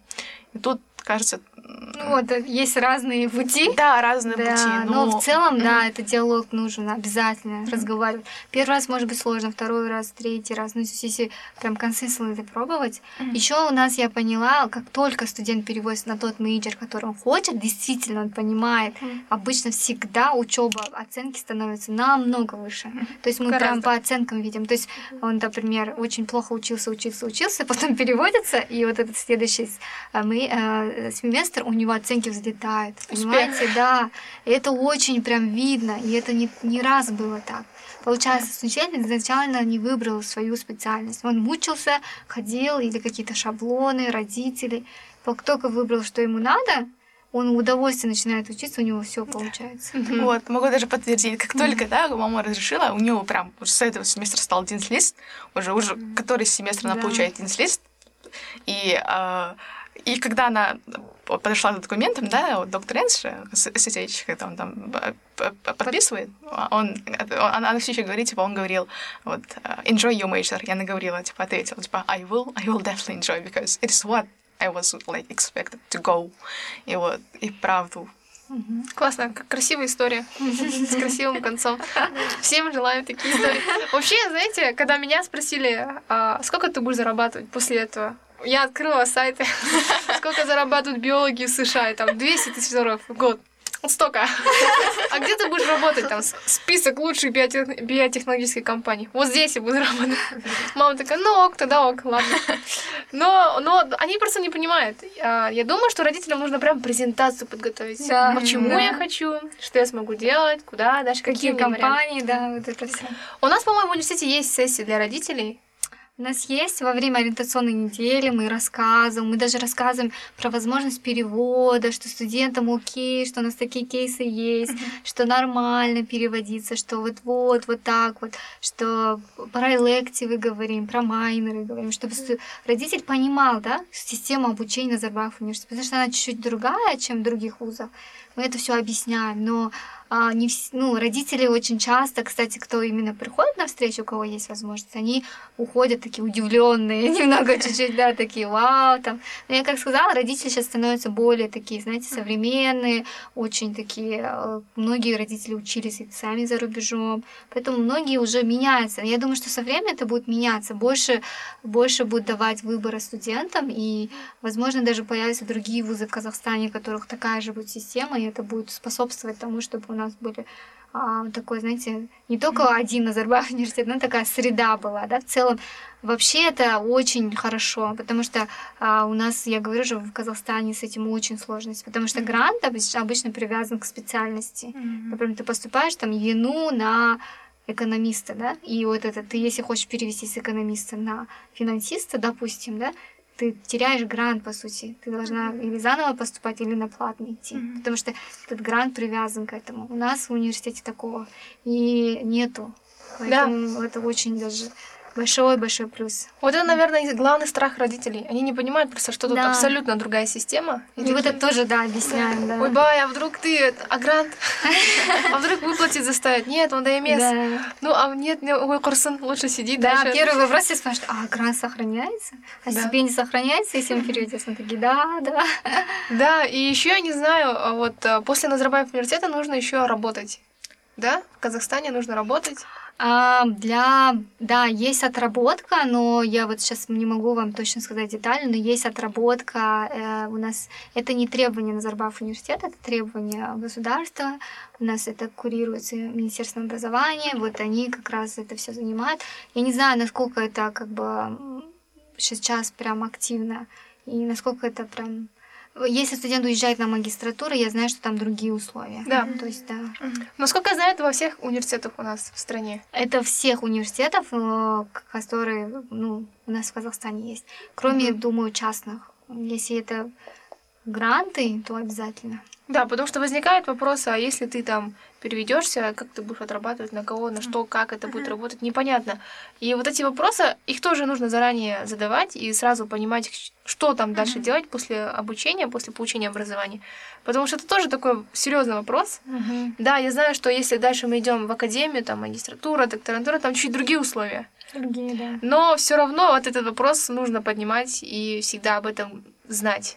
И тут кажется... Ну вот, э, есть разные пути. Да, разные да, пути. Но... но в целом, да, это диалог нужен обязательно mm-hmm. разговаривать. Первый раз может быть сложно, второй раз, третий раз. Ну, если прям консистентно это пробовать. Mm-hmm. Еще у нас я поняла, как только студент переводится на тот major, который он хочет, действительно он понимает, mm-hmm. обычно всегда учеба, оценки становятся намного выше. Mm-hmm. То есть мы Гораздо. прям по оценкам видим. То есть он, например, очень плохо учился, учился, учился, потом переводится, и вот этот следующий э, мы э, Э, семестр у него оценки взлетают. Понимаете, да. И это очень прям видно. И это не, не раз было так. Получается, студент изначально не выбрал свою специальность. Он мучился, ходил, или какие-то шаблоны, родители. Как только выбрал, что ему надо, он в удовольствие начинает учиться, у него все получается. Mm-hmm. Вот, могу даже подтвердить, как только, mm-hmm. да, мама разрешила, у него прям уже с этого семестра стал один лист, уже, уже mm-hmm. который семестр она да. получает один лист, и э, и когда она подошла к документам, да, вот доктор Энш, Сетевич, когда он там подписывает, он, она, она все еще говорит, типа, он говорил, вот, enjoy your major. Я наговорила, типа, ответила, типа, I will, I will definitely enjoy, because it is what I was, like, expected to go. И вот, и правду, Классно, как красивая история с красивым концом. Всем желаю такие истории. Вообще, знаете, когда меня спросили, а сколько ты будешь зарабатывать после этого, я открыла сайты, сколько зарабатывают биологи в США, там 200 тысяч долларов в год. Вот столько. А где ты будешь работать? Там список лучших биотех... биотехнологических компаний. Вот здесь я буду работать. Мама такая, ну ок, тогда ок, ладно. Но, но они просто не понимают. А, Я думаю, что родителям нужно прям презентацию подготовить. Да, Почему да. я хочу, что я смогу делать, куда, дальше Какие какие, меня варианты. компании, да, вот это все. У нас, по-моему, в университете есть сессии для родителей. У нас есть во время ориентационной недели, мы рассказываем, мы даже рассказываем про возможность перевода, что студентам окей, что у нас такие кейсы есть, что нормально переводиться, что вот-вот, вот так вот, что про элективы говорим, про майнеры говорим, чтобы сту- родитель понимал, да, систему обучения Назарбаев университете, потому что она чуть-чуть другая, чем в других вузах. Мы это все объясняем, но а, не вс- ну, родители очень часто, кстати, кто именно приходит на встречу, у кого есть возможность, они уходят такие удивленные, немного чуть-чуть, да, такие, вау, там. Но я как сказала, родители сейчас становятся более такие, знаете, современные, очень такие, э, многие родители учились и сами за рубежом, поэтому многие уже меняются. Я думаю, что со временем это будет меняться, больше, больше будет давать выбора студентам, и, возможно, даже появятся другие вузы в Казахстане, у которых такая же будет система, и это будет способствовать тому, чтобы нас были а, такой, знаете, не только один Назарбаев университет, но такая среда была, да, в целом. Вообще это очень хорошо, потому что а, у нас, я говорю же, в Казахстане с этим очень сложность, потому что грант обычно, привязан к специальности. Например, ты поступаешь там ЕНУ на экономиста, да, и вот это ты, если хочешь перевести с экономиста на финансиста, допустим, да, ты теряешь грант, по сути. Ты должна или заново поступать, или на платный идти. Потому что этот грант привязан к этому. У нас в университете такого и нету. Поэтому это очень даже большой-большой плюс. Вот это, наверное, главный страх родителей. Они не понимают просто, что тут Да. абсолютно другая система. И такие, это тоже, да, объясняем, да. Ой, бай, а вдруг ты, а грант? А вдруг выплатить заставят? Нет, он ДМС. Ну, а нет, не- ой, Курсын, лучше сиди Да, дальше. первый вопрос все спрашивают, а грант сохраняется? А себе не сохраняется, если мы переведем? Мы такие, да, да. Да, и еще я не знаю, а вот а, после Назарбаев университета нужно еще работать. Да, в Казахстане нужно работать. А, для, да, есть отработка, но я вот сейчас не могу вам точно сказать детали, но есть отработка. э, у нас это не требование Назарбаев университета, это требование государства. У нас это курируется Министерством образования, вот они как раз это все занимают. Я не знаю, насколько это как бы сейчас прям активно и насколько это прям если студент уезжает на магистратуру, я знаю, что там другие условия. Да. То есть, да. Насколько я знаю, это во всех университетах у нас в стране. Это всех университетов, э, которые ну, у нас в Казахстане есть. Кроме, думаю, частных. Если это гранты, то обязательно. Да, потому что возникает вопрос, а если ты там переведешься, как ты будешь отрабатывать, на кого, на что, как это будет работать, непонятно. И вот эти вопросы, их тоже нужно заранее задавать и сразу понимать, что там дальше делать после обучения, после получения образования. Потому что это тоже такой серьезный вопрос. Да, я знаю, что если дальше мы идем в академию, там магистратура, докторантура, там чуть другие условия. Другие, да. Но все равно вот этот вопрос нужно поднимать и всегда об этом знать.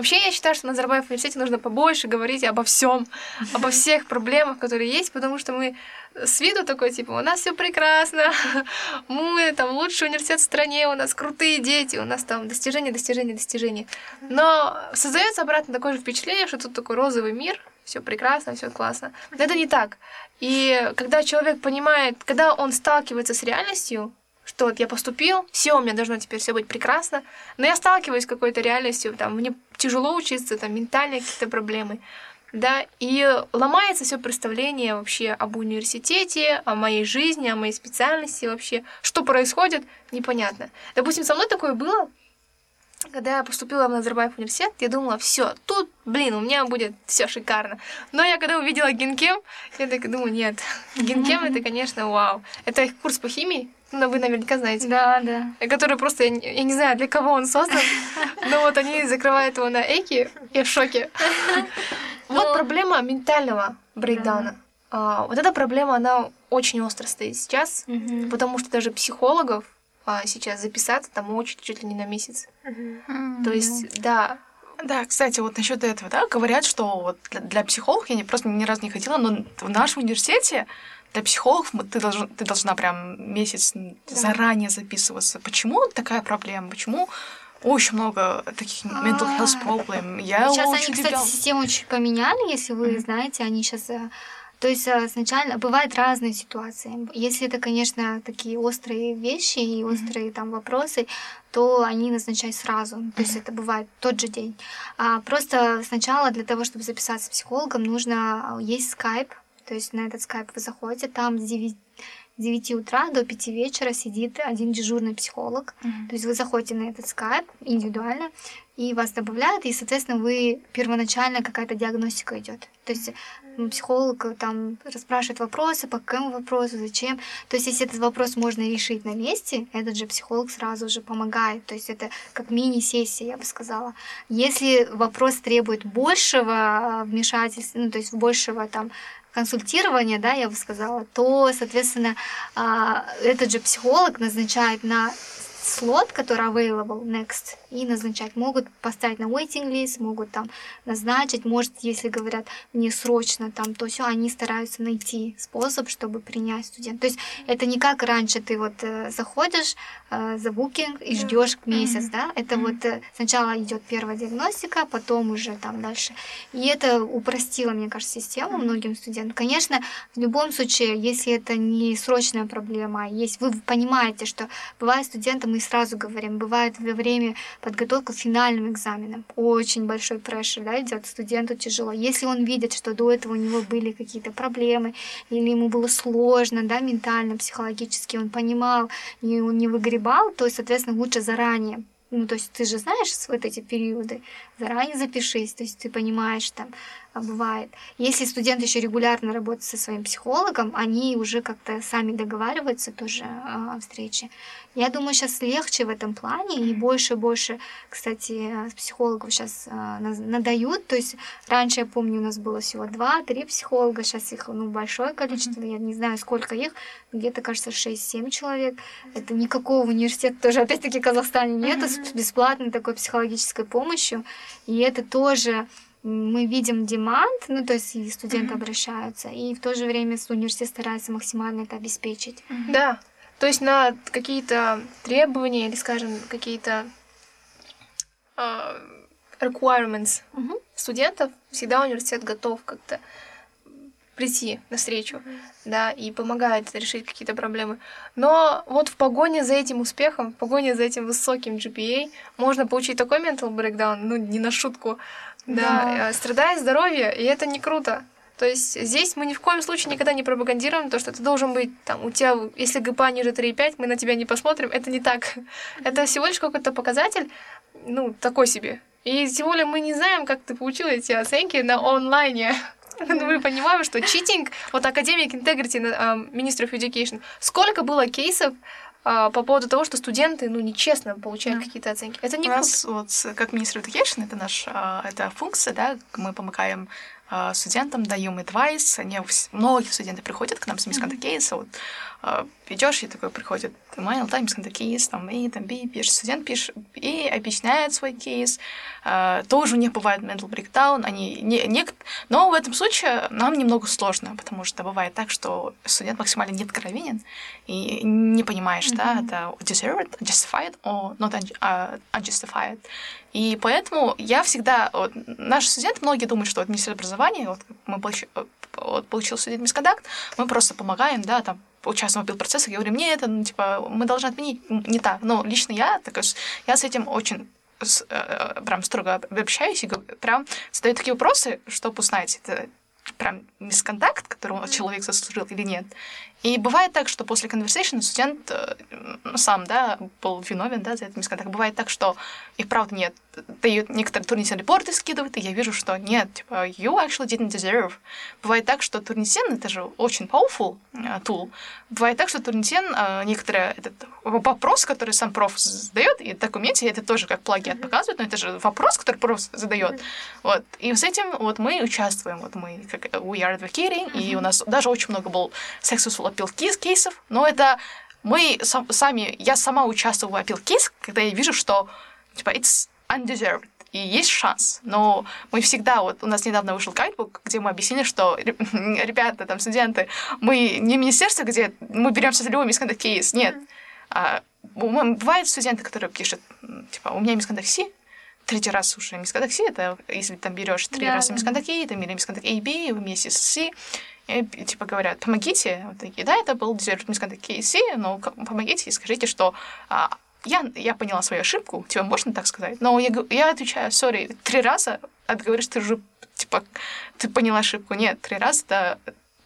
Вообще, я считаю, что на Назарбаев университете нужно побольше говорить обо всем, обо всех проблемах, которые есть, потому что мы с виду такой, типа, у нас все прекрасно, мы там лучший университет в стране, у нас крутые дети, у нас там достижения, достижения, достижения. Но создается обратно такое же впечатление, что тут такой розовый мир, все прекрасно, все классно. Но это не так. И когда человек понимает, когда он сталкивается с реальностью, что вот я поступил, все, у меня должно теперь все быть прекрасно, но я сталкиваюсь с какой-то реальностью, там, мне тяжело учиться, там, ментальные какие-то проблемы, да, и ломается все представление вообще об университете, о моей жизни, о моей специальности вообще, что происходит, непонятно. Допустим, со мной такое было, когда я поступила в Назарбаев университет, я думала, все, тут, блин, у меня будет все шикарно. Но я когда увидела генкем, я так думаю, нет, генкем это, конечно, вау. Это их курс по химии, ну, вы наверняка знаете. Да, да. Который просто, я, не- я не знаю, для кого он создан, но вот они закрывают его на эки, я в шоке. Вот Ну, проблема ментального брейкдауна. А, Вот эта проблема, она очень остро стоит сейчас, потому что даже психологов а, сейчас записаться там учат чуть ли не на месяц. То есть, да, Да, кстати, вот насчет этого, да, говорят, что вот для, для психологов, я не, просто ни разу не ходила, но в нашем университете для психологов ты, должен, ты должна прям месяц да. заранее записываться. Почему такая проблема? Почему очень много таких mental health а. problem. Я сейчас очень они, кстати, систему чуть поменяли, если вы знаете, они сейчас э, то есть э, сначала бывают разные ситуации. Если это, конечно, такие острые вещи и острые mm-hmm. там вопросы, то они назначают сразу. Mm-hmm. То есть это бывает тот же день. А просто сначала для того, чтобы записаться психологом, нужно э, есть скайп. То есть на этот скайп вы заходите, там с 9 9 утра до 5 вечера сидит один дежурный психолог. Mm-hmm. То есть вы заходите на этот скайп индивидуально, и вас добавляют, и, соответственно, вы первоначально какая-то диагностика идет. То есть психолог э, там расспрашивает вопросы, по какому вопросу, зачем. То есть, если этот вопрос можно решить на месте, этот же психолог сразу же помогает. То есть, это как мини-сессия, я бы сказала. Если вопрос требует большего э, вмешательства, ну, то есть большего там консультирования, да, я бы сказала, то, соответственно, а, этот же психолог назначает на слот, который available next, и назначать. Могут поставить на waiting list, могут там назначить. Может, если говорят, мне срочно там, то все, они стараются найти способ, чтобы принять студента. То есть это не как раньше ты вот э, заходишь э, за букинг и ждешь месяц, mm-hmm. да? Это mm-hmm. вот э, сначала идет первая диагностика, потом уже там дальше. И это упростило, мне кажется, систему mm-hmm. многим студентам. Конечно, в любом случае, если это не срочная проблема, а есть вы понимаете, что бывает студентам, мы сразу говорим, бывает во время подготовка к финальным экзаменам. Очень большой прешер, да, идет студенту тяжело. Если он видит, что до этого у него были какие-то проблемы, или ему было сложно, да, ментально, психологически, он понимал, и он не выгребал, то, соответственно, лучше заранее ну, то есть ты же знаешь вот эти периоды, заранее запишись, то есть ты понимаешь там, бывает. Если студент еще регулярно работает со своим психологом, они уже как-то сами договариваются тоже о встрече. Я думаю, сейчас легче в этом плане, и больше и больше, кстати, психологов сейчас а, надают. То есть раньше, я помню, у нас было всего два-три психолога, сейчас их ну, большое количество, я не знаю, сколько их, где-то, кажется, 6-7 человек. Это никакого университета тоже, опять-таки, в Казахстане нету с бесплатной такой психологической помощью. И это тоже мы видим демант, ну то есть и студенты mm-hmm. обращаются, и в то же время университет старается максимально это обеспечить. Mm-hmm. Да, то есть на какие-то требования или, скажем, какие-то uh, requirements mm-hmm. студентов всегда университет готов как-то прийти навстречу, mm-hmm. да, и помогает решить какие-то проблемы. Но вот в погоне за этим успехом, в погоне за этим высоким GPA можно получить такой mental breakdown, ну, не на шутку, да, да. Э, страдает здоровье, и это не круто. То есть здесь мы ни в коем случае никогда не пропагандируем то, что ты должен быть там, у тебя, если ГПА ниже 3,5, мы на тебя не посмотрим. Это не так. Это всего лишь какой-то показатель, ну, такой себе. И тем более мы не знаем, как ты получил эти оценки на онлайне. Yeah. Мы понимаем, что читинг, вот академик Integrity, uh, Ministry of Education, сколько было кейсов, по поводу того, что студенты, ну, нечестно получают да. какие-то оценки. Это не У круто. нас вот как министр education, это наша а, это функция, да, мы помогаем а, студентам, даем advice, они, многие студенты приходят к нам с мисконта кейса, вот, идешь, и такой приходит email, да, мисконта кейс, там, и там, би, пишет, студент пишет, и объясняет свой кейс, тоже у них бывает mental breakdown, они, не, не, но в этом случае нам немного сложно, потому что бывает так, что студент максимально не откровенен, и не понимаешь, mm-hmm. да, это deserved, justified, or not unjustified, и поэтому я всегда... Вот, наши студенты, многие думают, что вот Министерство образования, вот мы получили, вот, получил студент мисконтакт, мы просто помогаем, да, там, участвуем в аппил-процессах, говорим, нет, это, ну, типа, мы должны отменить, не так. Но лично я, так, я с этим очень с, э, э, прям строго общаюсь и прям задаю такие вопросы, чтобы узнать, это прям мисконтакт, которого человек заслужил или нет. И бывает так, что после conversation студент э, сам, да, был виновен, да, за это мисконтакт. Бывает так, что их правда нет. Дают некоторые турнисен репорты скидывают, и я вижу, что нет, типа, you actually didn't deserve. Бывает так, что турнисен, это же очень powerful uh, tool. Бывает так, что турнисен, uh, некоторые, этот вопрос, который сам проф задает, и в документе это тоже как плагиат mm-hmm. показывает, но это же вопрос, который проф задает. Mm-hmm. Вот. И с этим вот мы участвуем, вот мы как we are advocating, mm-hmm. и у нас даже очень много был successful appeal кейсов, но это мы сам, сами, я сама участвую в appeal кейс, когда я вижу, что типа it's undeserved. и есть шанс. Но мы всегда, вот у нас недавно вышел гайдбук, где мы объяснили, что ребята, там, студенты, мы не министерство, где мы беремся за любой мисконтакт кейс, нет. А, бывают студенты, которые пишут, типа, у меня мисконтакт Си, третий раз уже мисконтакт это если там берешь три да, раза да. мисконтакт там, или мисконтакт A, B вместе с C, и, типа говорят, помогите, вот такие, да, это был дезерт мисконтакт C, но помогите и скажите, что а, я, я поняла свою ошибку, типа, можно так сказать? Но я, я отвечаю, сори, три раза, а ты говоришь, ты уже, типа, ты поняла ошибку. Нет, три раза, да,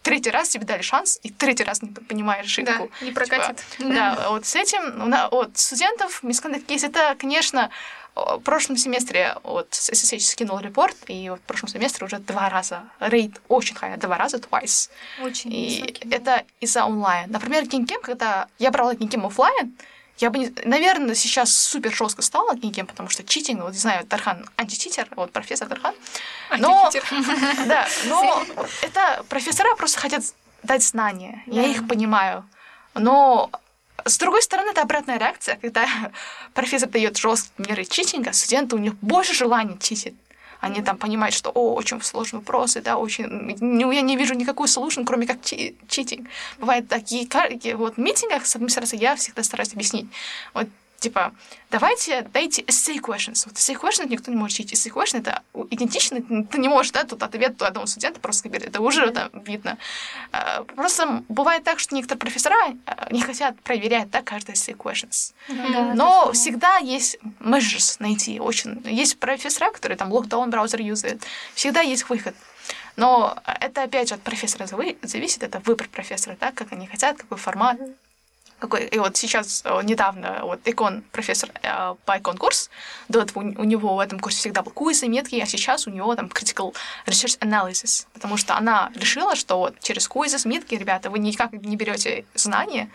третий раз тебе дали шанс, и третий раз не понимаешь ошибку. Да, не прокатит. Типа, да, вот с этим, от студентов, мисконтакт кейс, это, конечно, в прошлом семестре вот SSH скинул репорт, и в прошлом семестре уже два раза рейд очень хай, два раза twice. Очень И высокий. это из-за онлайн. Например, Кинкем, когда я брала Кинкем офлайн, я бы, не... наверное, сейчас супер жестко стала Кинкем, потому что читинг, вот не знаю, Тархан античитер, вот профессор Тархан. Но, да, но это профессора просто хотят дать знания. Я их понимаю. Но с другой стороны, это обратная реакция, когда профессор дает жесткие меры читинга, студенты у них больше желания читить. Они там понимают, что, о, очень сложные вопросы, да, очень... Ну, я не вижу никакой solution, кроме как чи- читинг. Бывают такие вот митингах с администрацией я всегда стараюсь объяснить. Вот типа, давайте дайте essay questions. Вот essay questions никто не может учить. Essay question это идентично, ты не можешь, да, тут ответ одного студента просто говорит, это уже там видно. А, просто бывает так, что некоторые профессора а, не хотят проверять, да, каждый essay questions. Да, Но всегда есть measures найти, очень. Есть профессора, которые там lockdown браузер юзают. Всегда есть выход. Но это, опять же, от профессора зависит, это выбор профессора, да, как они хотят, какой формат. Какой, и вот сейчас э, недавно вот икон профессор э, по икон курс, до этого у него в этом курсе всегда был квизы, метки, а сейчас у него там critical research analysis, потому что она решила, что вот через квизы, метки, ребята, вы никак не берете знания,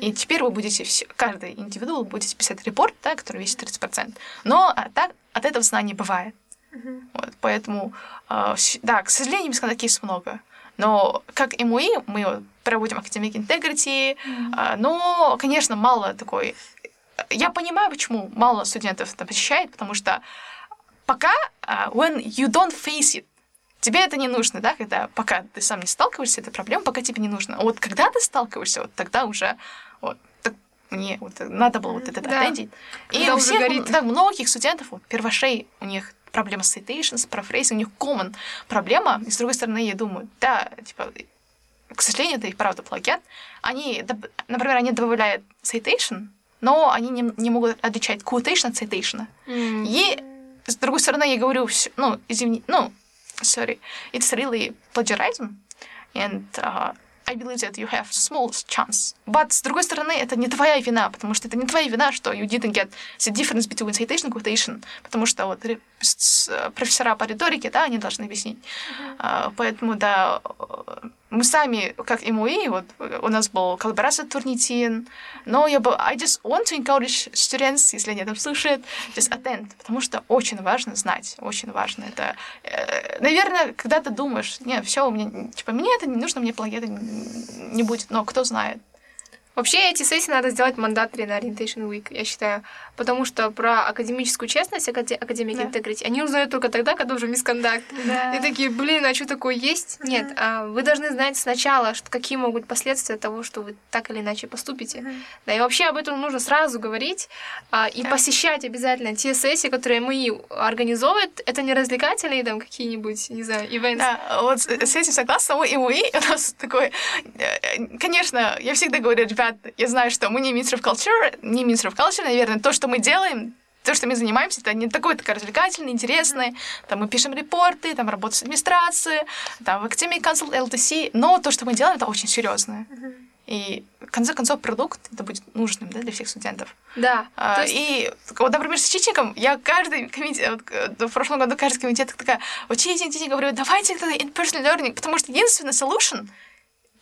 и теперь вы будете все, каждый индивидуал будете писать репорт, да, который весит 30%. Но а, так, от этого знания бывает. Uh-huh. Вот, поэтому, э, да, к сожалению, бесконтактистов много. Но как МУИ мы проводим Academic Integrity, mm-hmm. но, конечно, мало такой... Я понимаю, почему мало студентов это посещает, потому что пока а, when you don't face it, тебе это не нужно, да, когда пока ты сам не сталкиваешься с этой проблемой, пока тебе не нужно. А вот когда ты сталкиваешься, вот тогда уже вот так мне вот надо было вот это да. attendить. И у всех, горит. да, многих студентов, вот, первошей, у них проблема с citations, paraphrasing, у них common проблема. И с другой стороны, я думаю, да, типа, к сожалению, это и правда плагиат. Они, например, они добавляют citation, но они не, не могут отличать quotation от citation. Mm. И с другой стороны, я говорю, ну, извини, ну, sorry, it's really plagiarism, and uh, I believe that you have smallest chance. But, с другой стороны, это не твоя вина, потому что это не твоя вина, что you didn't get the difference between citation and quotation, потому что вот профессора по риторике, да, они должны объяснить. Mm-hmm. Поэтому, да, мы сами, как МУИ, вот у нас был коллаборация Турнитин, но я бы, I just want to encourage students, если они там слушают, just attend, потому что очень важно знать, очень важно. Это, э, наверное, когда ты думаешь, не, все, у меня, типа, мне это не нужно, мне плагиата не будет, но кто знает. Вообще эти сессии надо сделать мандатори на Orientation Week, я считаю. Потому что про академическую честность, академик да. Integrity, они узнают только тогда, когда уже мискондакт. Да. И такие, блин, а что такое есть? Mm-hmm. Нет, а вы должны знать сначала, что, какие могут последствия того, что вы так или иначе поступите. Mm-hmm. Да, и вообще об этом нужно сразу говорить а, и да. посещать обязательно те сессии, которые мы организовывают. Это не развлекательные там какие-нибудь, не знаю, ивенты. Да, вот с этим согласна. Мы и мы, у нас такой... Э, конечно, я всегда говорю, ребят, я знаю, что мы не Ministry of Culture, не Ministry of Culture, наверное, то, что мы делаем, то, что мы занимаемся, это не такое такое развлекательное, интересное. Там мы пишем репорты, там работаем с администрацией, там в Academy Council LTC, но то, что мы делаем, это очень серьезное. И в конце концов продукт это будет нужным да, для всех студентов. Да. А, есть... И вот, например, с читингом я каждый комитет, вот, э, в прошлом году каждый комитет такая, читинг, читинг, говорю, давайте in-person learning, потому что единственный solution —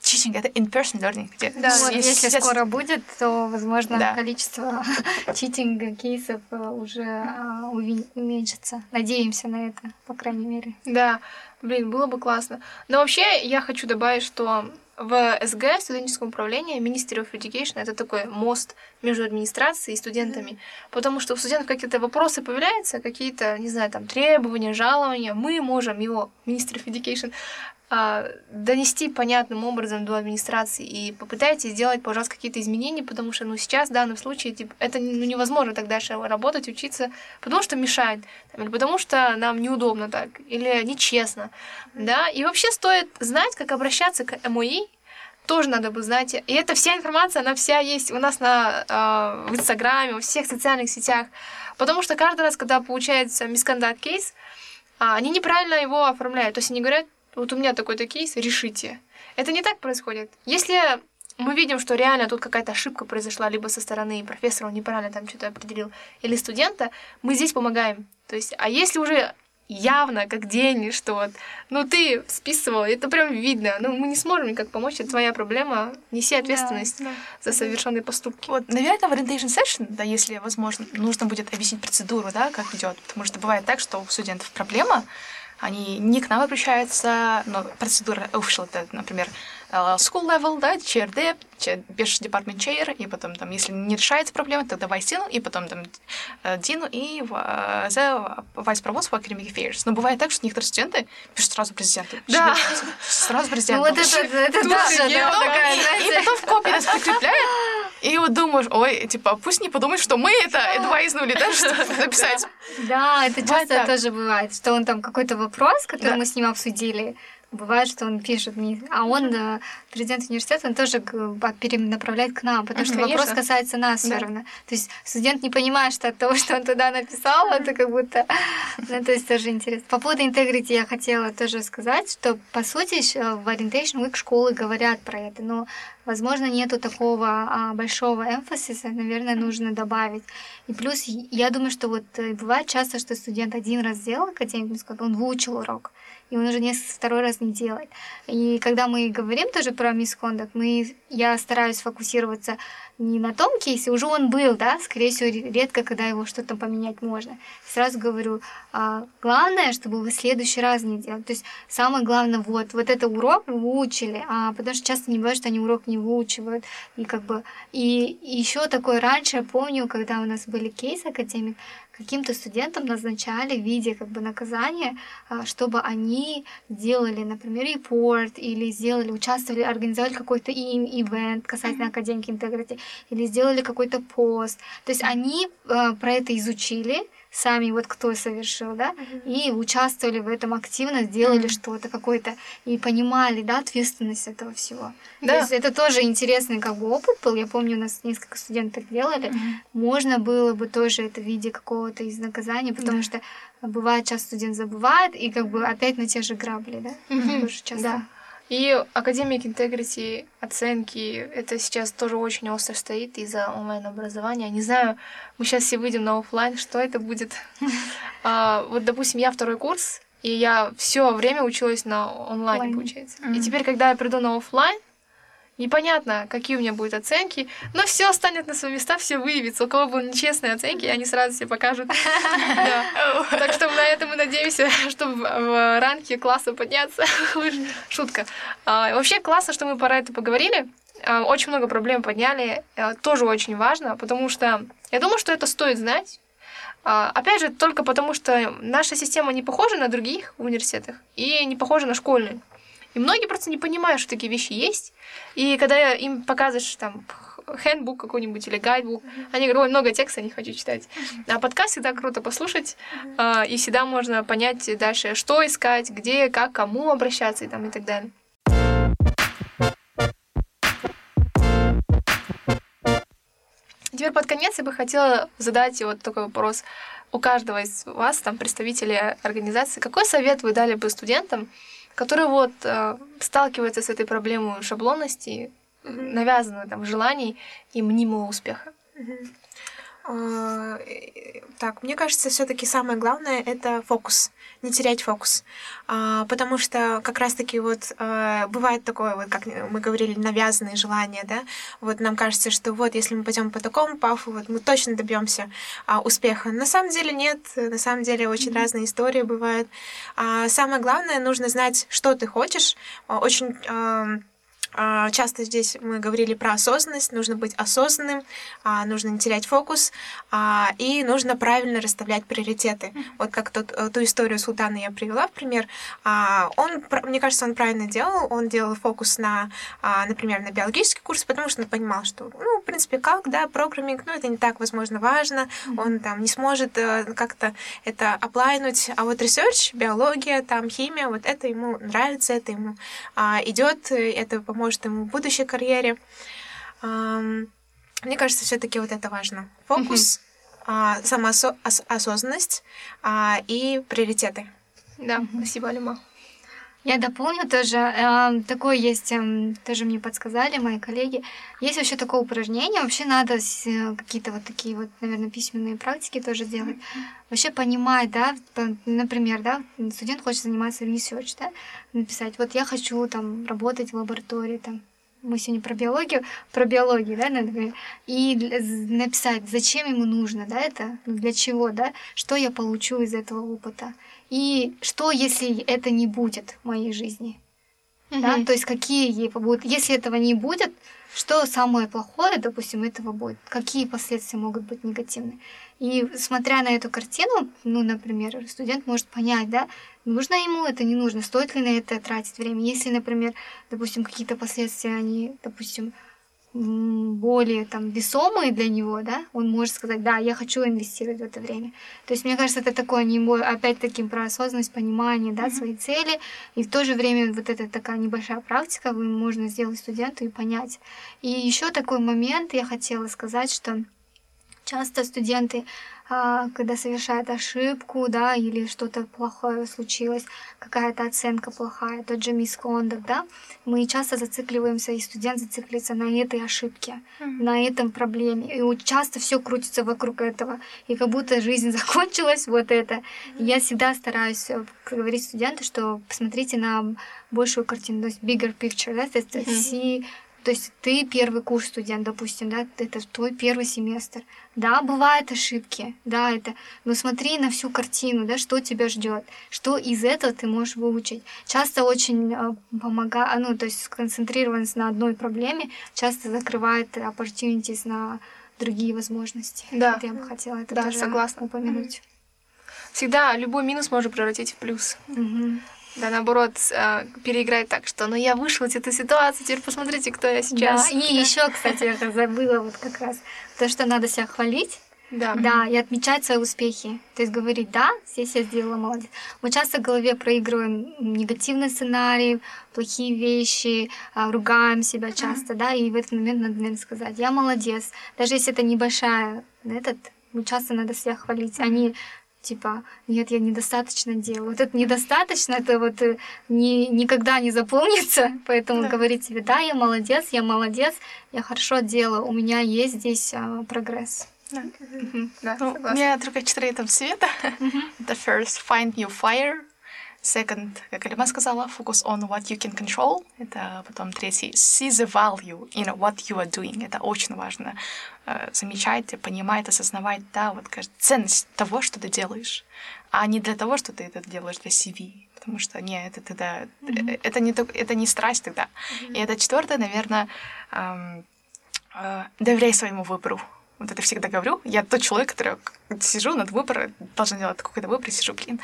Teaching — это in-person learning. Где да, вот если сидят... скоро будет, то, возможно, да. количество читинга кейсов э, уже а, уменьшится. Надеемся на это, по крайней мере. Да, блин, было бы классно. Но вообще я хочу добавить, что в СГ, студенческом управлении, Ministry of Education, это такой мост между администрацией и студентами. Mm-hmm. Потому что у студентов какие-то вопросы появляются, какие-то, не знаю, там, требования, жалования. Мы можем его, Ministry of Education, донести понятным образом до администрации и попытайтесь сделать, пожалуйста, какие-то изменения, потому что, ну, сейчас, в данном случае, типа, это ну, невозможно так дальше работать, учиться, потому что мешает, или потому что нам неудобно так, или нечестно, да, и вообще стоит знать, как обращаться к МОИ, тоже надо бы знать. И эта вся информация, она вся есть у нас на, э, в Инстаграме, во всех социальных сетях. Потому что каждый раз, когда получается мискандат кейс, э, они неправильно его оформляют. То есть они говорят, вот у меня такой-то кейс, решите. Это не так происходит. Если мы видим, что реально тут какая-то ошибка произошла либо со стороны профессора, он неправильно там что-то определил, или студента, мы здесь помогаем. То есть, а если уже явно, как день, что вот, ну ты списывал, это прям видно, ну мы не сможем никак помочь, это твоя проблема, неси ответственность да, да. за совершенные поступки. Вот, наверное, в orientation session, да, если возможно, нужно будет объяснить процедуру, да, как идет, потому что бывает так, что у студентов проблема, они не к нам обращаются, но процедура это, например, school level, да, dep, пишешь department chair, и потом там, если не решается проблема, тогда vice dean, и потом там э, дину и the vice provost for academic affairs. Но бывает так, что некоторые студенты пишут сразу президенту. Да. Сразу президенту. Ну вот это, это тоже, И потом в копии нас прикрепляют, и вот думаешь, ой, типа, пусть не подумают, что мы это адвайзнули, да, чтобы написать. Да, это часто тоже бывает, что он там какой-то вопрос, который мы с ним обсудили, Бывает, что он пишет мне, а он, э, президент университета, он тоже перенаправляет к нам, потому что Конечно. вопрос касается нас да. все равно. То есть студент не понимает, что от того, что он туда написал, это как будто... Ну, то есть тоже интересно. По поводу integrity я хотела тоже сказать, что, по сути, в Orientation Week школы говорят про это, но возможно, нету такого а, большого эмфасиса, наверное, нужно добавить. И плюс, я думаю, что вот э, бывает часто, что студент один раз сделал академик, он выучил урок, и он уже не второй раз не делает. И когда мы говорим тоже про мискондакт, мы, я стараюсь фокусироваться не на том кейсе, уже он был, да, скорее всего, редко, когда его что-то поменять можно. Сразу говорю, а, главное, чтобы вы в следующий раз не делали. То есть самое главное, вот, вот это урок вы выучили, а, потому что часто не бывает, что они урок не выучивают. И как бы, и, и еще такое раньше, я помню, когда у нас были кейсы академик, каким-то студентам назначали в виде как бы наказания, а, чтобы они делали, например, репорт или сделали, участвовали, организовали какой-то им ивент касательно академики интегрити, или сделали какой-то пост. То есть они э, про это изучили, сами вот кто совершил, да, mm-hmm. и участвовали в этом активно, сделали mm-hmm. что-то какое-то и понимали, да, ответственность этого всего. Да. То есть это тоже интересный как бы опыт был. Я помню, у нас несколько студентов делали. Mm-hmm. Можно было бы тоже это в виде какого-то из наказания, потому mm-hmm. что бывает, часто студент забывает и как бы опять на те же грабли, да, mm-hmm. тоже часто. Да. И Академик Integrity, оценки, это сейчас тоже очень остро стоит из-за онлайн-образования. Не знаю, мы сейчас все выйдем на офлайн, что это будет. а, вот, допустим, я второй курс, и я все время училась на онлайне, получается. И теперь, когда я приду на офлайн, Непонятно, какие у меня будут оценки, но все станет на свои места, все выявится. У кого будут нечестные оценки, они сразу себе покажут. Так что на этом мы надеемся, чтобы в ранке класса подняться. Шутка. А, вообще классно, что мы про это поговорили. А, очень много проблем подняли. А, тоже очень важно, потому что я думаю, что это стоит знать. Опять же, только потому, что наша система не похожа на других университетах и не похожа на школьную. И многие просто не понимают, что такие вещи есть. И когда им показываешь там хендбук какой-нибудь или гайдбук, mm-hmm. они говорят, ой, много текста, не хочу читать. Mm-hmm. А подкаст всегда круто послушать, mm-hmm. э, и всегда можно понять дальше, что искать, где, как, кому обращаться и там и так далее. Теперь под конец я бы хотела задать вот такой вопрос. У каждого из вас, там, представителей организации, какой совет вы дали бы студентам, которые вот э, сталкиваются с этой проблемой шаблонности, mm-hmm. навязанного там желаний и мнимого успеха. Mm-hmm. Так, мне кажется, все-таки самое главное это фокус, не терять фокус, а, потому что как раз-таки вот а, бывает такое вот, как мы говорили, навязанные желания, да, вот нам кажется, что вот если мы пойдем по такому пафу, вот мы точно добьемся успеха. На самом деле нет, на самом деле очень mm-hmm. разные истории бывают. Самое главное нужно знать, что ты хочешь, очень А, часто здесь мы говорили про осознанность, нужно быть осознанным, а, нужно не терять фокус, а, и нужно правильно расставлять приоритеты. Вот как тот, э, ту историю Султана я привела в пример. Он, мне кажется, он правильно делал, он делал фокус на, например, на биологический курс, потому что он понимал, что, ну, в принципе, как, да, программинг, ну, это не так, возможно, важно, он там не сможет э, как-то это оплайнуть, а вот research, биология, там, химия, вот это ему нравится, это ему идет, это поможет поможет ему в будущей карьере. Мне кажется, все-таки вот это важно. Фокус, mm-hmm. самоосознанность и приоритеты. Да, спасибо, Алима. Я дополню тоже. Э, такое есть, э, тоже мне подсказали мои коллеги. Есть вообще такое упражнение. Вообще надо э, какие-то вот такие вот, наверное, письменные практики тоже делать. Вообще понимать, да, например, да, студент хочет заниматься research, да, написать, вот я хочу там работать в лаборатории, там, мы сегодня про биологию, про биологию, да, например, и написать, зачем ему нужно, да, это, для чего, да, что я получу из этого опыта. И что, если это не будет в моей жизни? Mm-hmm. Да? То есть какие будут... Если этого не будет, что самое плохое, допустим, этого будет? Какие последствия могут быть негативные? И смотря на эту картину, ну, например, студент может понять, да, нужно ему это, не нужно, стоит ли на это тратить время. Если, например, допустим, какие-то последствия, они, допустим, более там весомые для него, да, он может сказать, да, я хочу инвестировать в это время. То есть, мне кажется, это такое, не опять-таки, про осознанность, понимание, да, mm-hmm. своей цели, и в то же время вот эта такая небольшая практика, вы можно сделать студенту и понять. И еще такой момент я хотела сказать, что часто студенты когда совершает ошибку, да, или что-то плохое случилось, какая-то оценка плохая, тот же мискондов, да, мы часто зацикливаемся, и студент зацикливается на этой ошибке, mm-hmm. на этом проблеме, и часто все крутится вокруг этого, и как будто жизнь закончилась, вот это. Mm-hmm. Я всегда стараюсь э, говорить студенту, что посмотрите на большую картину, то есть bigger picture, да, то есть mm-hmm. То есть ты первый курс студент, допустим, да, это твой первый семестр. Да, бывают ошибки, да, это, но смотри на всю картину, да, что тебя ждет, что из этого ты можешь выучить. Часто очень э, помогает, ну, то есть сконцентрированность на одной проблеме часто закрывает opportunities на другие возможности. Да. Вот я бы хотела это да, тоже согласна. упомянуть. Всегда любой минус можно превратить в плюс. Угу. Да, наоборот, э, переиграть так, что ну я вышла из этой ситуации, теперь посмотрите, кто я сейчас. Да, и еще, кстати, я забыла вот как раз то, что надо себя хвалить. Да. Да, и отмечать свои успехи. То есть говорить, да, здесь я сделала молодец. Мы часто в голове проигрываем негативные сценарии, плохие вещи, а, ругаем себя часто, да, и в этот момент надо, наверное, сказать, я молодец. Даже если это небольшая, этот, мы часто надо себя хвалить, а не типа, нет, я недостаточно делаю. Вот это недостаточно, это вот э, не, никогда не заполнится, поэтому да. говорить себе, да, я молодец, я молодец, я хорошо делаю, у меня есть здесь а, прогресс. Да. Mm-hmm. Да, ну, у меня только четыре там света. Mm-hmm. The first, find new fire. Second, как Алима сказала, focus on what you can control. Это потом третий, see the value in what you are doing. Это очень важно. Э, замечать, понимать, осознавать, да, вот кажется, ценность того, что ты делаешь, а не для того, что ты это делаешь для CV. Потому что не, это тогда mm-hmm. это не это не страсть тогда. Mm-hmm. И это четвертое, наверное, эм, э, доверяй своему выбору. Вот это всегда говорю. Я тот человек, который сижу над выбором, должен делать какой-то выбор, сижу, блин,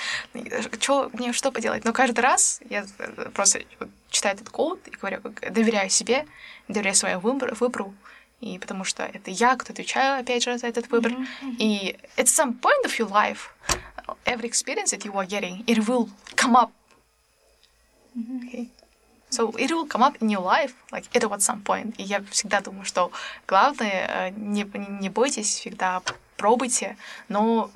что, мне что поделать? Но каждый раз я э, просто читаю этот код и говорю, доверяю себе, доверяю своему выбору, выбору и потому что это я, кто отвечаю, опять же, за этот выбор. Mm-hmm. И at some point of your life, every experience that you are getting, it will come up. Okay. So it will come up in your life, like it at some point. И я всегда думаю, что главное, э, не, не бойтесь, всегда пробуйте, но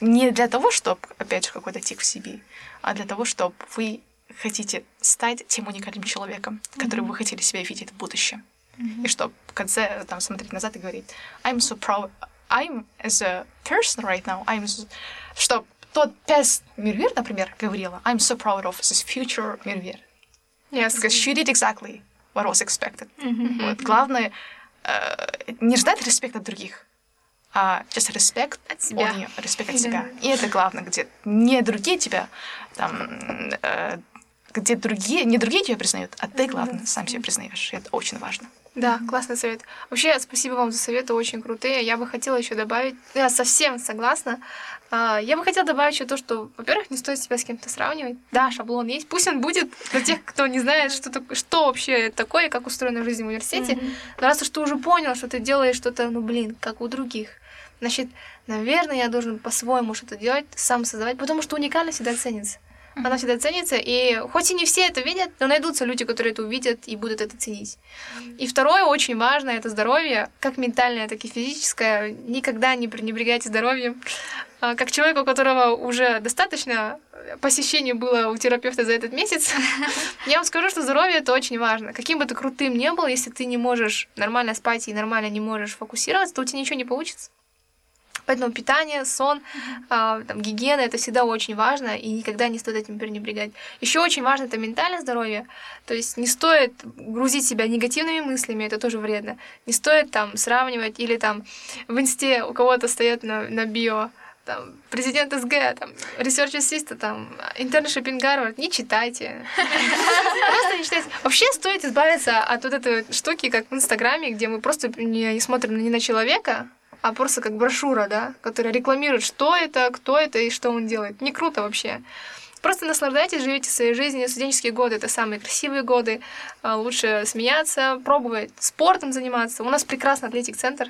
не для того, чтобы, опять же, какой-то тик в себе, а для того, чтобы вы хотите стать тем уникальным человеком, которым mm-hmm. вы хотели себя видеть в будущем. Mm-hmm. И что в конце там смотреть назад и говорить I'm so proud, I'm as a person right now, I'm so... что тот Пес Мирвир, например, говорила I'm so proud of this future Мирвир. Yes. Because she did exactly what was expected. Mm-hmm. Вот. Главное э, не ждать респекта от других, а just респект от себя. Нее, респект от себя. И это главное, где не другие тебя там э, где другие, не другие тебя признают, а ты, главное, сам себя признаешь. И это очень важно. Да, классный совет. Вообще, спасибо вам за советы, очень крутые. Я бы хотела еще добавить, я совсем согласна. А, Я бы хотела добавить еще то, что, во-первых, не стоит себя с кем-то сравнивать. Да, шаблон есть, пусть он будет для тех, кто не знает, что, так- что вообще такое, как устроена жизнь в университете. Но раз уж ты уже понял, что ты делаешь что-то, ну блин, как у других, значит, наверное, я должен по-своему что-то делать, сам создавать, потому что уникальность всегда ценится. Она всегда ценится, и хоть и не все это видят, но найдутся люди, которые это увидят и будут это ценить. И второе, очень важно, это здоровье, как ментальное, так и физическое. Никогда не пренебрегайте здоровьем. А, Как человек, у которого уже достаточно посещений было у терапевта за этот месяц, я вам скажу, что здоровье это очень важно. Каким бы ты крутым ни был, если ты не можешь нормально спать и нормально не можешь фокусироваться, то у тебя ничего не получится. Поэтому питание, сон, а, там, гигиена это всегда очень важно, и никогда не стоит этим пренебрегать. Еще очень важно это ментальное здоровье. То есть не стоит грузить себя негативными мыслями, это тоже вредно. Не стоит там сравнивать или там в инсте у кого-то стоят на, на био там, президент СГ, там, research assistant, там, internship Гарвард, не читайте. Просто не читайте. Вообще стоит избавиться от вот этой штуки, как в Инстаграме, где мы просто не, смотрим не на человека, а просто как брошюра, да, которая рекламирует, что это, кто это и что он делает. Не круто вообще. Просто наслаждайтесь, живите своей жизнью. Студенческие годы — это самые красивые годы. А, Лучше смеяться, пробовать спортом заниматься. У нас прекрасный атлетик-центр,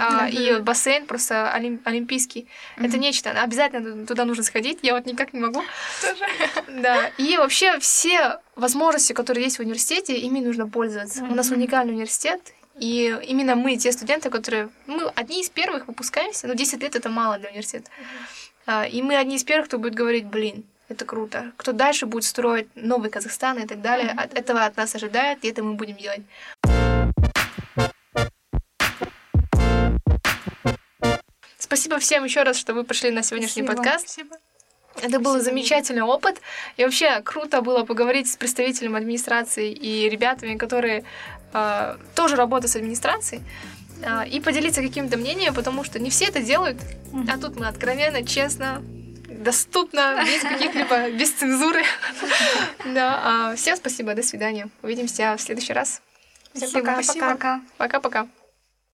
а, и бассейн просто олим- олимпийский. Это нечто. Обязательно туда нужно сходить. Я вот никак не могу. Да. И вообще все возможности, которые есть в университете, ими нужно пользоваться. У нас уникальный университет. И именно мы, те студенты, которые... Мы одни из первых выпускаемся, но 10 лет это мало для университета. А, И мы одни из первых, кто будет говорить, блин, это круто. Кто дальше будет строить новый Казахстан и так далее. От этого от нас ожидают, и это мы будем делать. Спасибо всем еще раз, что вы пришли на сегодняшний Спасибо. подкаст. Это был замечательный опыт. И вообще круто было поговорить с представителем администрации и ребятами, которые тоже работают с администрацией, э, и поделиться каким-то мнением, потому что не все это делают. А тут мы откровенно, честно, доступно, без каких-либо, без цензуры. Да, а, всем спасибо, до свидания. Увидимся в следующий раз. Всем Спасибо, пока. пока. Пока-пока.